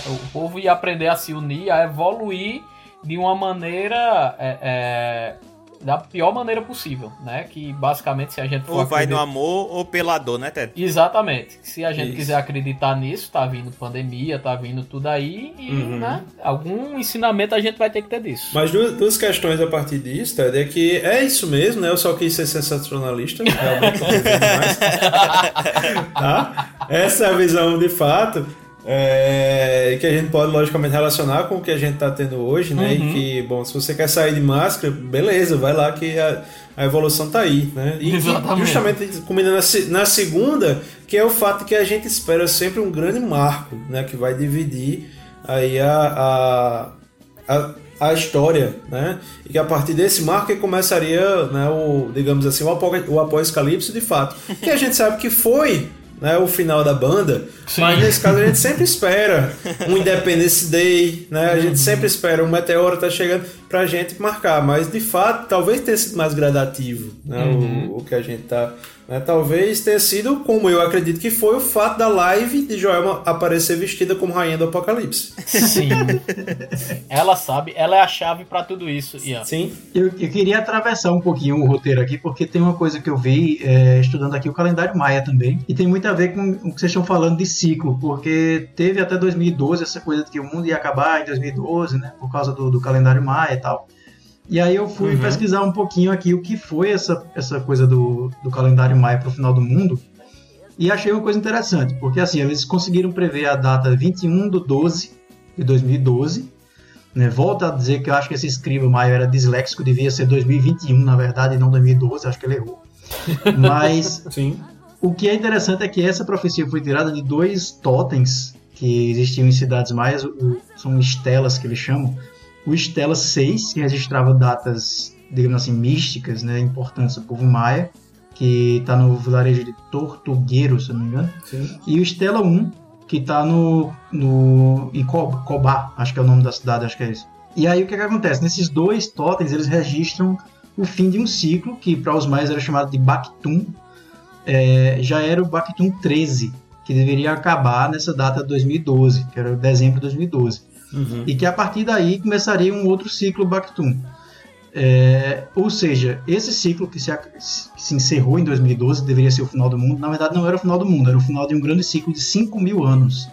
F: O povo ia aprender a se unir, a evoluir de uma maneira é, é, da pior maneira possível, né? Que basicamente se a gente for
C: Ou vai
F: acreditar-
C: no amor ou pela dor, né, Ted?
F: Exatamente. Se a gente
D: Isso.
F: quiser acreditar nisso, tá vindo pandemia, tá vindo tudo aí, e
D: Uhum.
F: né, algum ensinamento a gente vai ter que ter disso.
D: Mas duas, duas questões a partir disso, Ted, é que é isso mesmo, né? Eu só quis ser sensacionalista, realmente não duvido mais. [LAUGHS] tá? Essa é a visão de fato. É, que a gente pode logicamente relacionar com o que a gente está tendo hoje, né?
F: Uhum.
D: E que, bom, se você quer sair de máscara, beleza, vai lá que a, a evolução tá aí, né? E
F: Exatamente.
D: justamente combinando na, na segunda, que é o fato que a gente espera sempre um grande marco, né? Que vai dividir aí a, a, a, a história, né? E que a partir desse marco que começaria, né, o, digamos assim, o, apo, o apocalipse de fato. Que a gente sabe que foi né, o final da banda,
F: Sim.
D: mas nesse caso a gente sempre espera um Independence Day, né? A gente sempre espera um meteoro tá chegando pra gente marcar, mas de fato talvez tenha sido mais gradativo, né? O, o que a gente tá, né? Talvez tenha sido, como eu acredito que foi, o fato da live de Joelma aparecer vestida como rainha do apocalipse.
F: Sim. ela sabe, ela é a chave pra tudo isso, Ian.
D: Sim.
G: Eu, eu queria atravessar um pouquinho o roteiro aqui, porque tem uma coisa que eu vi é, estudando aqui o calendário Maia também, e tem muito a ver com o que vocês estão falando de ciclo, porque teve até 2012 essa coisa de que o mundo ia acabar em 2012, né, por causa do, do calendário Maia e tal. E aí eu fui pesquisar um pouquinho aqui o que foi essa, essa coisa do, do calendário maia para o final do mundo. E achei uma coisa interessante, porque assim, eles conseguiram prever a data 21 de 12 de 2012. Né? Volto a dizer que eu acho que esse escriba maio era disléxico, devia ser 2021, na verdade, e não 2012, acho que ele errou. [LAUGHS] Mas
D: Sim.
G: o que é interessante é que essa profecia foi tirada de dois totens que existiam em cidades maias, são estelas que eles chamam. O Estela 6, que registrava datas, digamos assim, místicas, né, importantes do povo maia, que está no vilarejo de Tortugueiro, se não me engano.
D: Sim.
G: E o Estela 1, que está no, no, em Co- Cobá, acho que é o nome da cidade, acho que é isso. E aí o que, que acontece? Nesses dois totens, eles registram o fim de um ciclo, que para os maias era chamado de Bactum, é, já era o Bactum 13, que deveria acabar nessa data de 2012, que era dezembro de 2012.
D: Uhum.
G: E que a partir daí começaria um outro ciclo Bactum. É, ou seja, esse ciclo que se, que se encerrou em 2012 deveria ser o final do mundo. Na verdade, não era o final do mundo, era o final de um grande ciclo de 5 mil anos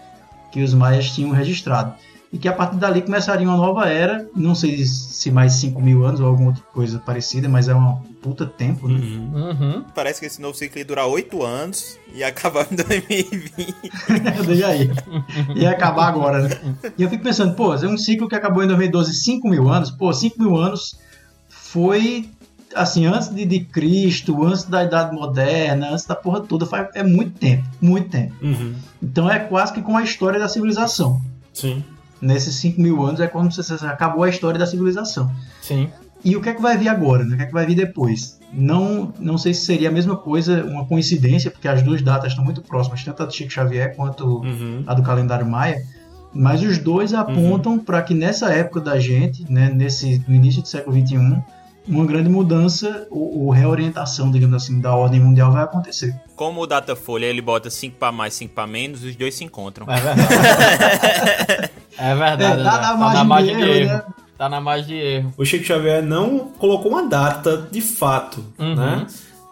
G: que os maias tinham registrado. E que a partir dali começaria uma nova era, não sei se mais 5 mil anos ou alguma outra coisa parecida, mas é um puta tempo, né?
F: Uhum.
C: Parece que esse novo ciclo ia durar 8 anos e acabar em 2020.
G: Deixa [LAUGHS] aí. Ia acabar agora, né? E eu fico pensando, pô, é um ciclo que acabou em 2012, 5 mil anos. Pô, 5 mil anos foi, assim, antes de, de Cristo, antes da Idade Moderna, antes da porra toda. Faz, é muito tempo, muito tempo.
D: Uhum.
G: Então é quase que com a história da civilização.
D: Sim.
G: Nesses 5 mil anos é quando acabou a história da civilização.
F: Sim.
G: E o que é que vai vir agora? Né? O que é que vai vir depois? Não, não sei se seria a mesma coisa, uma coincidência, porque as duas datas estão muito próximas, tanto a do Chico Xavier quanto
D: Uhum.
G: a do calendário maia, mas os dois apontam para que nessa época da gente, né, nesse, no início do século XXI, uma grande mudança ou, ou reorientação, digamos assim, da ordem mundial vai acontecer.
C: Como o Datafolha ele bota 5 pra mais, 5 pra menos, os dois se encontram.
F: É verdade. [LAUGHS] é verdade.
G: É, tá
F: Zé.
G: na
F: tá
G: margem
F: na margem
G: de
F: de
G: erro, né?
F: Tá na margem de erro.
D: O Chico Xavier não colocou uma data de fato,
F: Uhum.
D: né?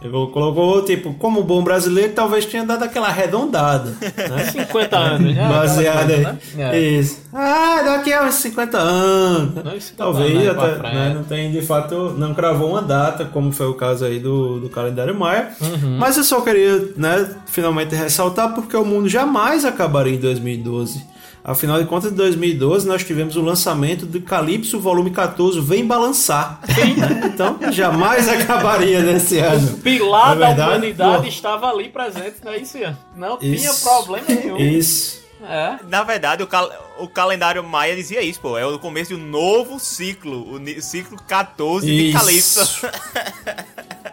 D: Ele colocou, tipo, como bom brasileiro, talvez tenha dado aquela arredondada, né? [LAUGHS]
F: 50 anos, né?
D: Baseada em-
F: né? É.
D: Isso. Ah, daqui a uns 50 anos.
F: Não, isso tá
D: Talvez
F: falando aí pra
D: até, né, não tem, de fato, não cravou uma data, como foi o caso aí do, do calendário Maia.
F: Uhum.
D: Mas eu só queria, né, finalmente ressaltar porque o mundo jamais acabaria em 2012. Afinal de contas, em 2012 nós tivemos o lançamento do Calypso volume 14, Vem Balançar. né? Então, jamais acabaria nesse ano.
F: Pilar
D: É
F: da humanidade
D: Pô.
F: estava ali presente, não é isso, Ian? Não tinha
D: Isso.
F: problema nenhum.
D: Isso.
F: É.
C: Na verdade, o, cal- o calendário maia dizia isso, pô. É o começo de um novo ciclo, o ciclo 14 de
D: Isso.
C: Calypso.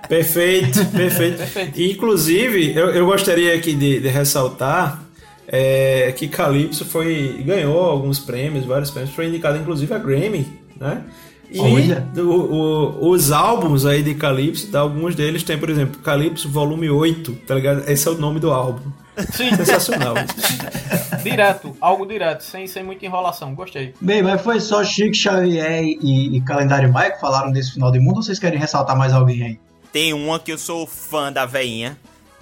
D: Perfeito, perfeito.
F: Perfeito.
D: Inclusive, eu, eu gostaria aqui de, de ressaltar é, que Calypso foi ganhou alguns prêmios, vários prêmios, foi indicado inclusive a Grammy, né? E o- os álbuns aí de Calypso, tá, alguns deles tem, por exemplo, Calypso Volume 8, tá ligado? Esse é o nome do álbum.
F: Sim,
D: Sensacional. [LAUGHS]
F: direto, algo direto, sem, sem muita enrolação. Gostei.
G: Bem, mas foi só Chico Xavier e, e Calendário Maia que falaram desse final de mundo ou vocês querem ressaltar mais alguém aí?
C: Tem uma que eu sou fã da veinha,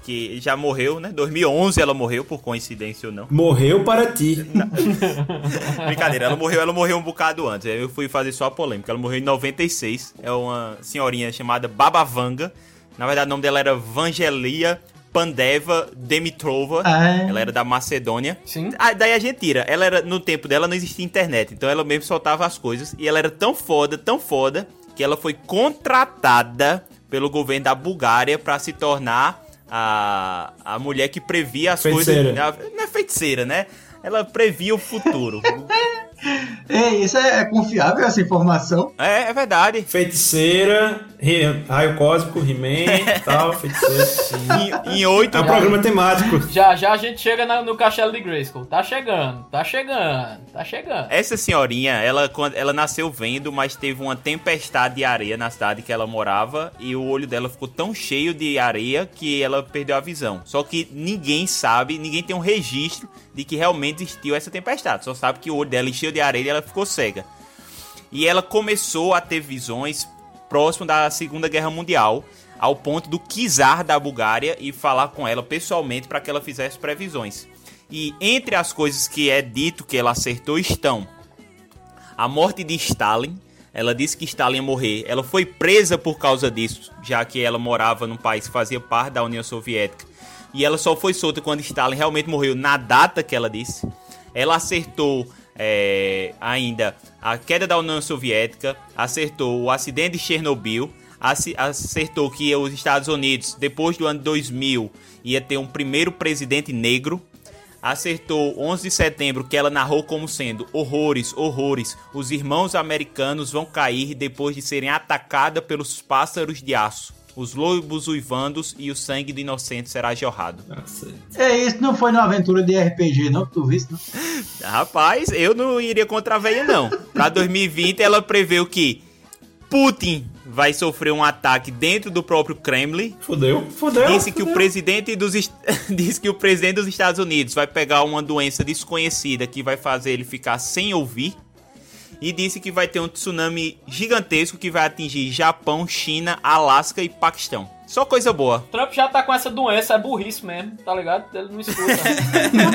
C: que já morreu, né? 2011 ela morreu, por coincidência ou não.
D: Morreu para ti. [LAUGHS]
C: Brincadeira, ela morreu, ela morreu um bocado antes. Eu fui fazer só a polêmica. Ela morreu em 96. É uma senhorinha chamada Babavanga. Na verdade, o nome dela era Vangelia Pandeva Demitrova.
G: Ah.
C: Ela era da Macedônia.
F: Sim.
C: Ah, daí a gente tira. Ela era, no tempo dela não existia internet, então ela mesmo soltava as coisas. E ela era tão foda, tão foda, que ela foi contratada pelo governo da Bulgária pra se tornar a, a mulher que previa as
D: Feiticeira.
C: coisas. Não é feiticeira, né? Ela previa o futuro. [LAUGHS]
G: Ei, isso é, é confiável essa informação?
C: é, é verdade.
D: Feiticeira, raio cósmico, He-Man e [LAUGHS] tal, feiticeira.
C: Em, em oito
D: É um programa temático.
F: Já já a gente chega na- no castelo de Grayskull. Tá chegando, tá chegando, tá chegando.
C: Essa senhorinha, ela, quando, ela nasceu vendo, mas teve uma tempestade de areia na cidade que ela morava e o olho dela ficou tão cheio de areia que ela perdeu a visão. Só que ninguém sabe, ninguém tem um registro de que realmente existiu essa tempestade. Só sabe que o olho dela encheu de areia e ela ficou cega. E ela começou a ter visões próximo da Segunda Guerra Mundial, ao ponto do czar da Bulgária e falar com ela pessoalmente para que ela fizesse previsões. E entre as coisas que é dito que ela acertou estão a morte de Stalin, Ela disse que Stalin ia morrer. Ela foi presa por causa disso, já que ela morava num país que fazia parte da União Soviética. E ela só foi solta quando Stalin realmente morreu na data que ela disse. Ela acertou é, ainda a queda da União Soviética, acertou o acidente de Chernobyl, acertou que os Estados Unidos, depois do ano 2000, ia ter um primeiro presidente negro. Acertou 11 de setembro, que ela narrou como sendo horrores, horrores. Os irmãos americanos vão cair depois de serem atacados pelos pássaros de aço. Os lobos uivandos e o sangue do inocente será jorrado.
G: É isso, não foi numa aventura de RPG, não, que tu viste, não? [LAUGHS]
C: Rapaz, eu não iria contra a veia, não. Pra 2020, ela preveu que Putin vai sofrer um ataque dentro do próprio Kremlin.
D: Fudeu, fudeu.
C: Disse que o presidente dos [LAUGHS] disse que o presidente dos Estados Unidos vai pegar uma doença desconhecida que vai fazer ele ficar sem ouvir. E disse que vai ter um tsunami gigantesco que vai atingir Japão, China, Alasca e Paquistão. Só coisa boa.
F: Trump já tá com essa doença, é burrice mesmo, tá ligado? Ele não escuta.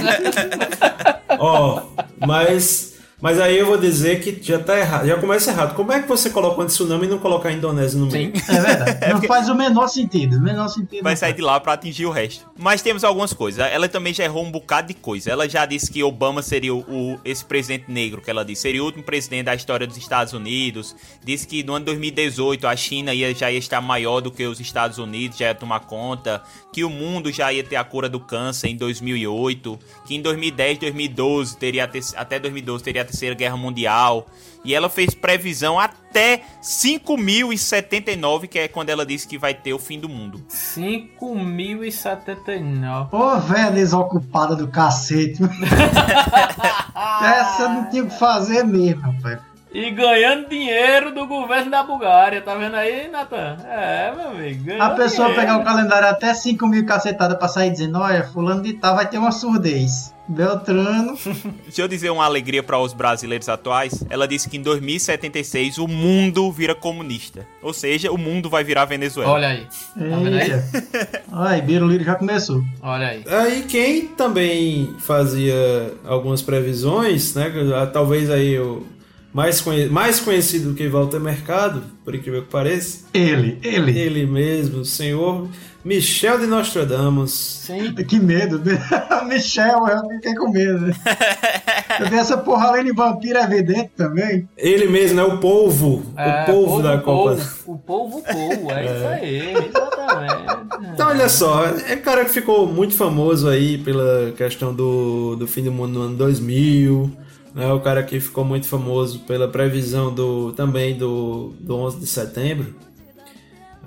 F: [LAUGHS]
D: Ó, mas, mas aí eu vou dizer que já tá errado, já começa errado. Como é que você coloca um tsunami e não colocar a Indonésia no meio?
G: É verdade. [LAUGHS] Não faz o menor sentido. O menor sentido.
C: vai sair de lá pra atingir o resto. Mas temos algumas coisas. Ela também já errou um bocado de coisa. Ela já disse que Obama seria o, o- esse presidente negro que ela disse, seria o último presidente da história dos Estados Unidos. Disse que no ano 2018 a China ia, já ia estar maior do que os Estados Unidos, já ia tomar conta, que o mundo já ia ter a cura do câncer em 2008, que em 2010, 2012 teria até 2012 teria terceira guerra mundial. E ela fez previsão até 5079, que é quando ela disse que vai ter o fim do mundo.
F: 5.079.
G: Ô, velha desocupada do cacete. [LAUGHS] Essa não tinha o que fazer mesmo, rapaz.
F: E ganhando dinheiro do governo da Bulgária, tá vendo aí, Natan? É, meu amigo.
G: A pessoa
F: dinheiro.
G: pegar o calendário até 5 mil cacetadas pra sair dizendo, olha, fulano de tal vai ter uma surdez. Beltrano. [LAUGHS]
C: Deixa eu dizer uma alegria para os brasileiros atuais. Ela disse que em 2076 o mundo vira comunista. Ou seja, o mundo vai virar Venezuela.
F: Olha aí. Tá vendo aí?
G: Ai, Biruliro já começou.
F: Olha aí.
D: Aí quem também fazia algumas previsões, né? Talvez aí o mais, conhe- mais conhecido do que Walter Mercado, por incrível que pareça,
G: Ele, ele.
D: ele mesmo, o senhor Michel de Nostradamus.
F: Sim. [LAUGHS]
G: Que medo. né? [LAUGHS] Michel, eu fiquei com medo. né? Eu vi essa porra além de vampiro evidente também.
D: Ele mesmo, né? O polvo.
F: É,
D: o polvo da Copa.
F: polvo, O polvo, polvo, é, isso aí, exatamente.
D: Então, olha só, é um cara que ficou muito famoso aí pela questão do, do fim do mundo no ano 2000, né? O cara que ficou muito famoso pela previsão do também do, do 11 de setembro.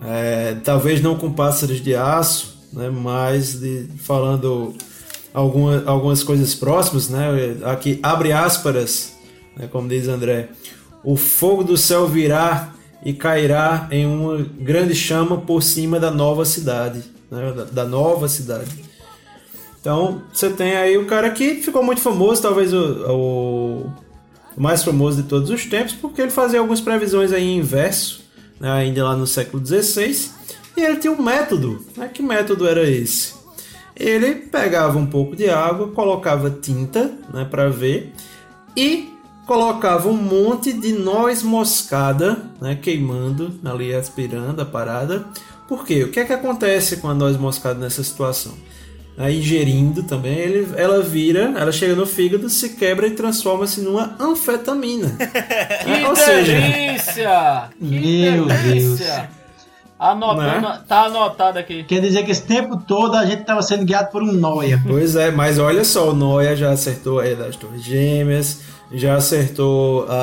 D: É, talvez não com pássaros de aço, né? Mas de, falando alguma, algumas coisas próximas, né? Aqui abre aspas, né? como diz André. O fogo do céu virá e cairá em uma grande chama por cima da nova cidade, né? da, da nova cidade. Então você tem aí o cara que ficou muito famoso, talvez o, o, mais famoso de todos os tempos, porque ele fazia algumas previsões aí em verso, né? ainda lá no século XVI, e ele tinha um método. Né? Que método era esse? Ele pegava um pouco de água, colocava tinta né, para ver e colocava um monte de noz moscada né, queimando, ali aspirando a parada. Por quê? O que é que acontece com a noz moscada nessa situação? Aí, ingerindo também, ele, ela vira, ela chega no fígado, se quebra e transforma-se numa anfetamina. [LAUGHS]
F: Que
D: É, Ou seja,
F: delícia! Que
G: Meu
F: delícia! Anotando,
D: Né?
F: tá anotado aqui.
G: Quer dizer que esse tempo todo a gente estava sendo guiado por um noia.
D: Pois é, mas olha só, o Noia já acertou aí das Torres Gêmeas, já acertou a,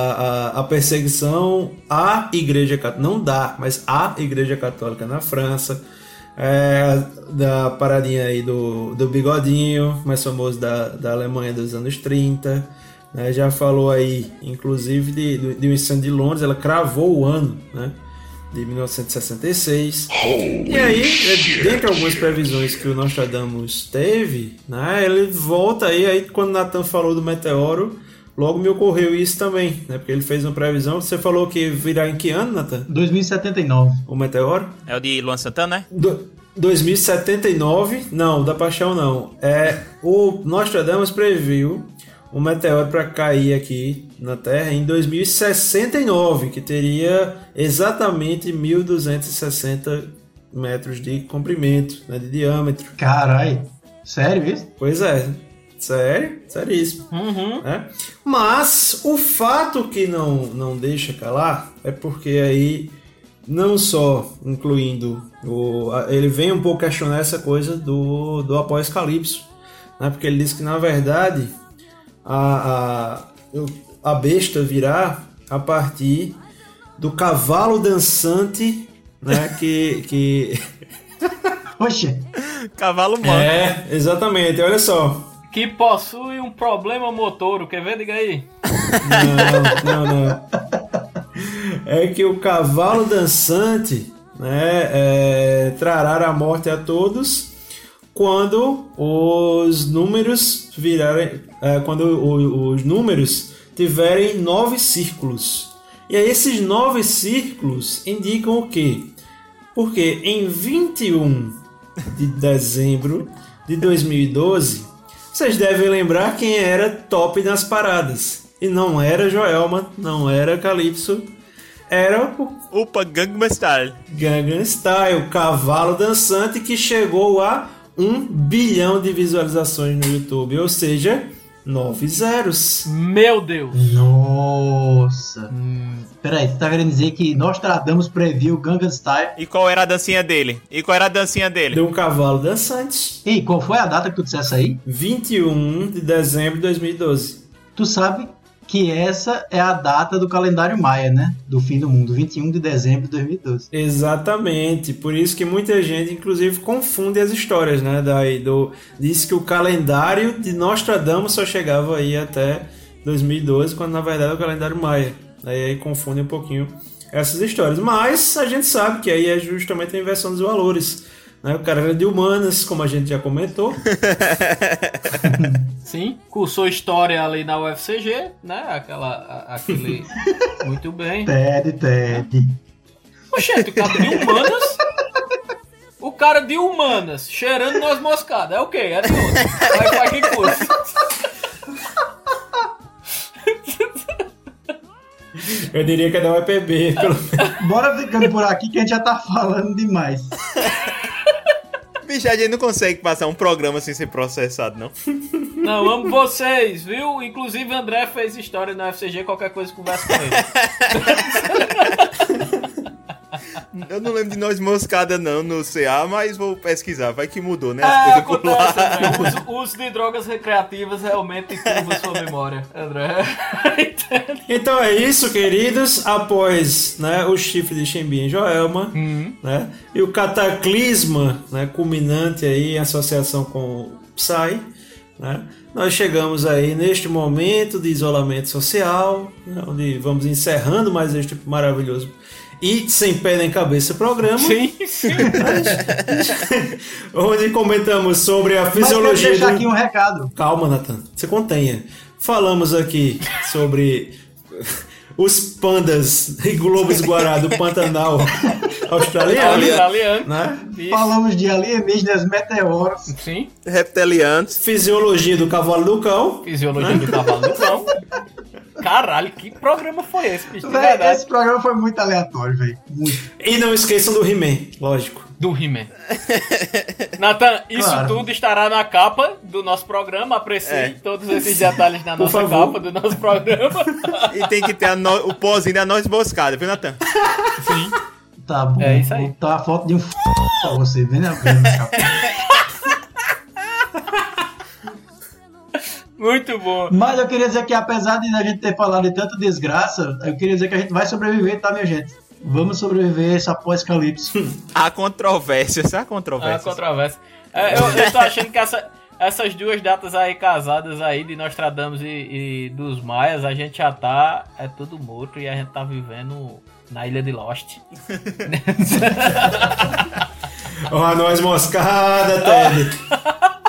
D: a, a perseguição à Igreja Católica, não dá, mas à Igreja Católica na França, é, da paradinha aí do, do Bigodinho, mais famoso da, da Alemanha dos anos 30, né, já falou aí, inclusive, de, de, de um incêndio de Londres, ela cravou o ano, né? de 1966. e aí, é, dentre algumas previsões que o Nostradamus teve, né, ele volta aí, aí quando o Nathan falou do meteoro, logo me ocorreu isso também, né, porque ele fez uma previsão, você falou que virá em que ano, Nathan?
G: 2079.
D: O meteoro?
C: É o de Luan Santana, né?
D: Do, 2079, não, da Paixão não. É, o Nostradamus previu um meteoro para cair aqui na Terra em 2069, que teria exatamente 1260 metros de comprimento, né, de diâmetro.
G: Carai, sério isso?
D: Pois é, sério, seríssimo.
F: Uhum.
D: né? Mas o fato que não, não deixa calar é porque aí não só incluindo o, ele vem um pouco questionar essa coisa do, do após-calipso, né? porque ele diz que na verdade a, a, a besta virá a partir do cavalo dançante né? [LAUGHS] que, que...
G: Oxe,
C: Cavalo manco.
D: É, exatamente, olha só.
F: Que possui um problema motor, quer ver? Diga aí.
D: Não, não, não. É que o cavalo dançante né, é, trará a morte a todos quando os números virarem. é, quando o- os números tiverem nove círculos. E aí esses nove círculos indicam o quê? Porque em 21 de dezembro de 2012, vocês devem lembrar quem era top nas paradas. E não era Joelma, não era Calypso, era o
C: Upa, Gangnam Style.
D: Gangnam Style, cavalo dançante que chegou a um bilhão de visualizações no YouTube, ou seja, nove zeros.
F: Meu Deus.
G: nossa. Peraí, você tá querendo dizer que Nostradamus previu Gangnam Style?
C: E qual era a dancinha dele? E qual era a dancinha dele?
D: De um cavalo dançante.
G: Ei, qual foi a data que tu dissesse aí?
D: 21 de dezembro de 2012.
G: Tu sabe que essa é a data do calendário maia, né? Do fim do mundo, 21 de dezembro de 2012.
D: Exatamente, por isso que muita gente, inclusive, confunde as histórias, né? Daí do diz que o calendário de Nostradamus só chegava aí até 2012, quando na verdade é o calendário maia. Aí, aí confunde um pouquinho essas histórias. Mas a gente sabe que aí é justamente a inversão dos valores. Né? O cara era de humanas, como a gente já comentou. [LAUGHS]
F: Sim, cursou história ali na UFCG, né? Aquela, a- aquele... [LAUGHS] Muito bem.
G: Ted, Ted.
F: Oxente, o cara de humanas... O cara de humanas, cheirando noz moscadas. É o quê? É de onde? Vai pra que curso?
D: Eu diria que é da UEPB, pelo menos.
G: Bora ficando por aqui que a gente já tá falando demais. [LAUGHS]
C: Bicho, a gente não consegue passar um programa sem ser processado, não. [LAUGHS]
F: Não, amo vocês, viu? Inclusive, André fez história na UFCG, qualquer coisa conversa com ele. [LAUGHS]
C: Eu não lembro de nós moscada não no CA, mas vou pesquisar. Vai que mudou, né?
F: É,
C: As lá.
F: acontece, André. O uso- uso de drogas recreativas realmente turva sua memória, André. [LAUGHS]
D: Então é isso, queridos. Após né, o chifre de Xembim e Joelma, né, e o cataclisma né, culminante aí em associação com o Psy, né, nós chegamos aí neste momento de isolamento social, né, onde vamos encerrando mais este maravilhoso e sem pé nem cabeça programa,
F: Sim, sim. [LAUGHS]
D: onde comentamos sobre a
G: Mas
D: fisiologia
G: deixar
D: do...
G: aqui um recado.
D: Calma, Nathan. Se contenha. Falamos aqui sobre os pandas e globos guará do Pantanal [LAUGHS] australiano,
F: Italiano.
D: né?
F: Isso.
G: Falamos de alienígenas, meteoros.
F: Sim.
C: Reptilianos.
D: Fisiologia do cavalo do cão.
F: Fisiologia do cavalo do cão. [LAUGHS] Caralho, que programa foi esse, bicho?
G: Esse programa foi muito aleatório, velho. Muito.
D: E não esqueçam do He-Man, lógico.
F: Do He-Man. Nathan, isso
G: Claro.
F: tudo estará na capa do nosso programa. Aprecie
C: É.
F: todos esses detalhes na
D: Por
F: nossa
D: favor.
F: capa do nosso programa.
C: E tem que ter a no- o pozinho da noz moscada, viu, Natan?
F: Sim.
G: Tá bom.
F: É isso aí.
G: Vou botar a foto de um f... pra você, vem vendo na capa.
F: Muito bom.
G: Mas eu queria dizer que apesar de a gente ter falado de tanta desgraça, eu queria dizer que a gente vai sobreviver, tá, minha gente? Vamos sobreviver esse após-calipso. [LAUGHS]
C: Há controvérsias, há controvérsias.
F: controvérsia. É, eu, eu tô achando que essa- essas duas datas aí casadas aí de Nostradamus e, e dos Maias, a gente já tá. É tudo morto e a gente tá vivendo na ilha de Lost. [LAUGHS]
D: Ó, a noz moscada, Ted. [LAUGHS]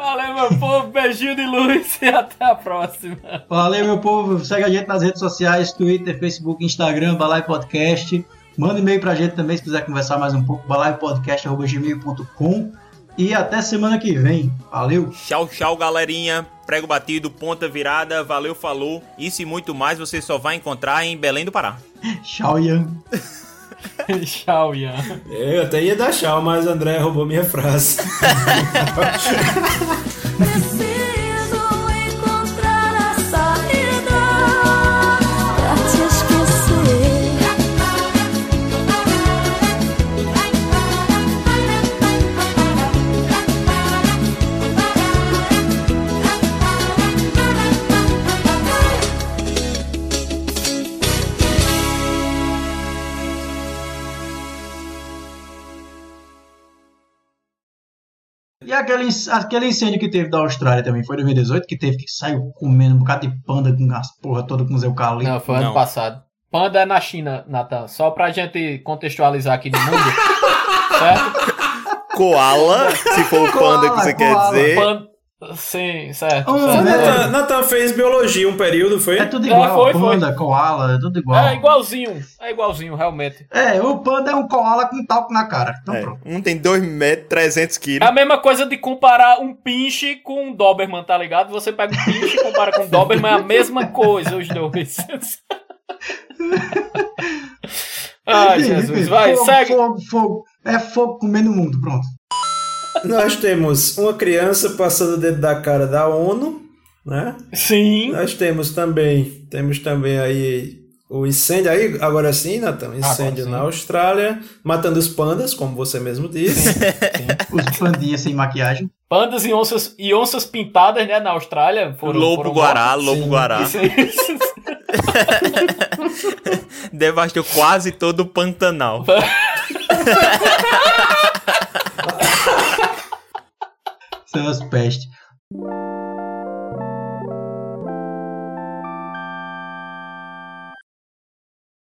F: Valeu, meu povo. Beijinho de luz e até a próxima.
G: Valeu, meu povo. Segue a gente nas redes sociais: Twitter, Facebook, Instagram, Balai Podcast. Manda e-mail pra gente também se quiser conversar mais um pouco. balaiopodcast.gmail.com. e até semana que vem. Valeu!
C: Tchau, tchau, galerinha. Prego batido, ponta virada, valeu, falou. Isso e muito mais você só vai encontrar em Belém do Pará.
G: Tchau, Ian. [LAUGHS] [LAUGHS]
F: Tchau, Ian.
D: Eu até ia dar tchau, mas André roubou minha frase. [LAUGHS]
G: aquele, aquele incêndio que teve da Austrália também, foi em 2018, que teve que saiu comendo um bocado de panda com as porra toda com os eucaliptos.
F: Não, foi ano
C: Não.
F: passado. Panda é na China, Natan. Só pra gente contextualizar aqui no mundo. [LAUGHS] certo?
C: Koala, se for o panda que
G: Koala,
C: você quer
G: koala.
C: dizer.
F: Panda... Sim, certo.
G: Hum,
F: certo.
G: né?
D: Nathan, Nathan fez biologia um período, foi?
G: É tudo
F: É,
G: igual,
F: foi, foi.
G: panda, koala, é tudo igual.
F: É igualzinho. É igualzinho, realmente.
G: É, o panda é um koala com talco na cara. Então
C: É,
G: pronto.
C: um tem 2 metros, 300
F: É
C: quilos.
F: a mesma coisa de comparar um pinche com um Doberman, tá ligado? Você pega um pinche e compara com um Doberman, é a mesma coisa, os dois. [LAUGHS] Ai, Jesus. Vai,
G: fogo,
F: segue.
G: Fogo, fogo. É fogo comendo o mundo, pronto.
D: Nós temos uma criança passando dentro da cara da ONU, né?
F: Sim.
D: Nós temos também, temos também aí o incêndio aí, agora sim, Natan, incêndio
F: sim.
D: na Austrália, matando os pandas, como você mesmo disse.
G: Os pandinhas sem maquiagem.
F: Pandas e onças, e onças pintadas, né, na Austrália. Foram,
C: Lobo
F: foram
C: Guará,
F: mortas.
C: Lobo
D: Sim.
C: Guará.
F: Isso aí. [LAUGHS]
C: Devastou quase todo o Pantanal. [LAUGHS]
G: As pestes.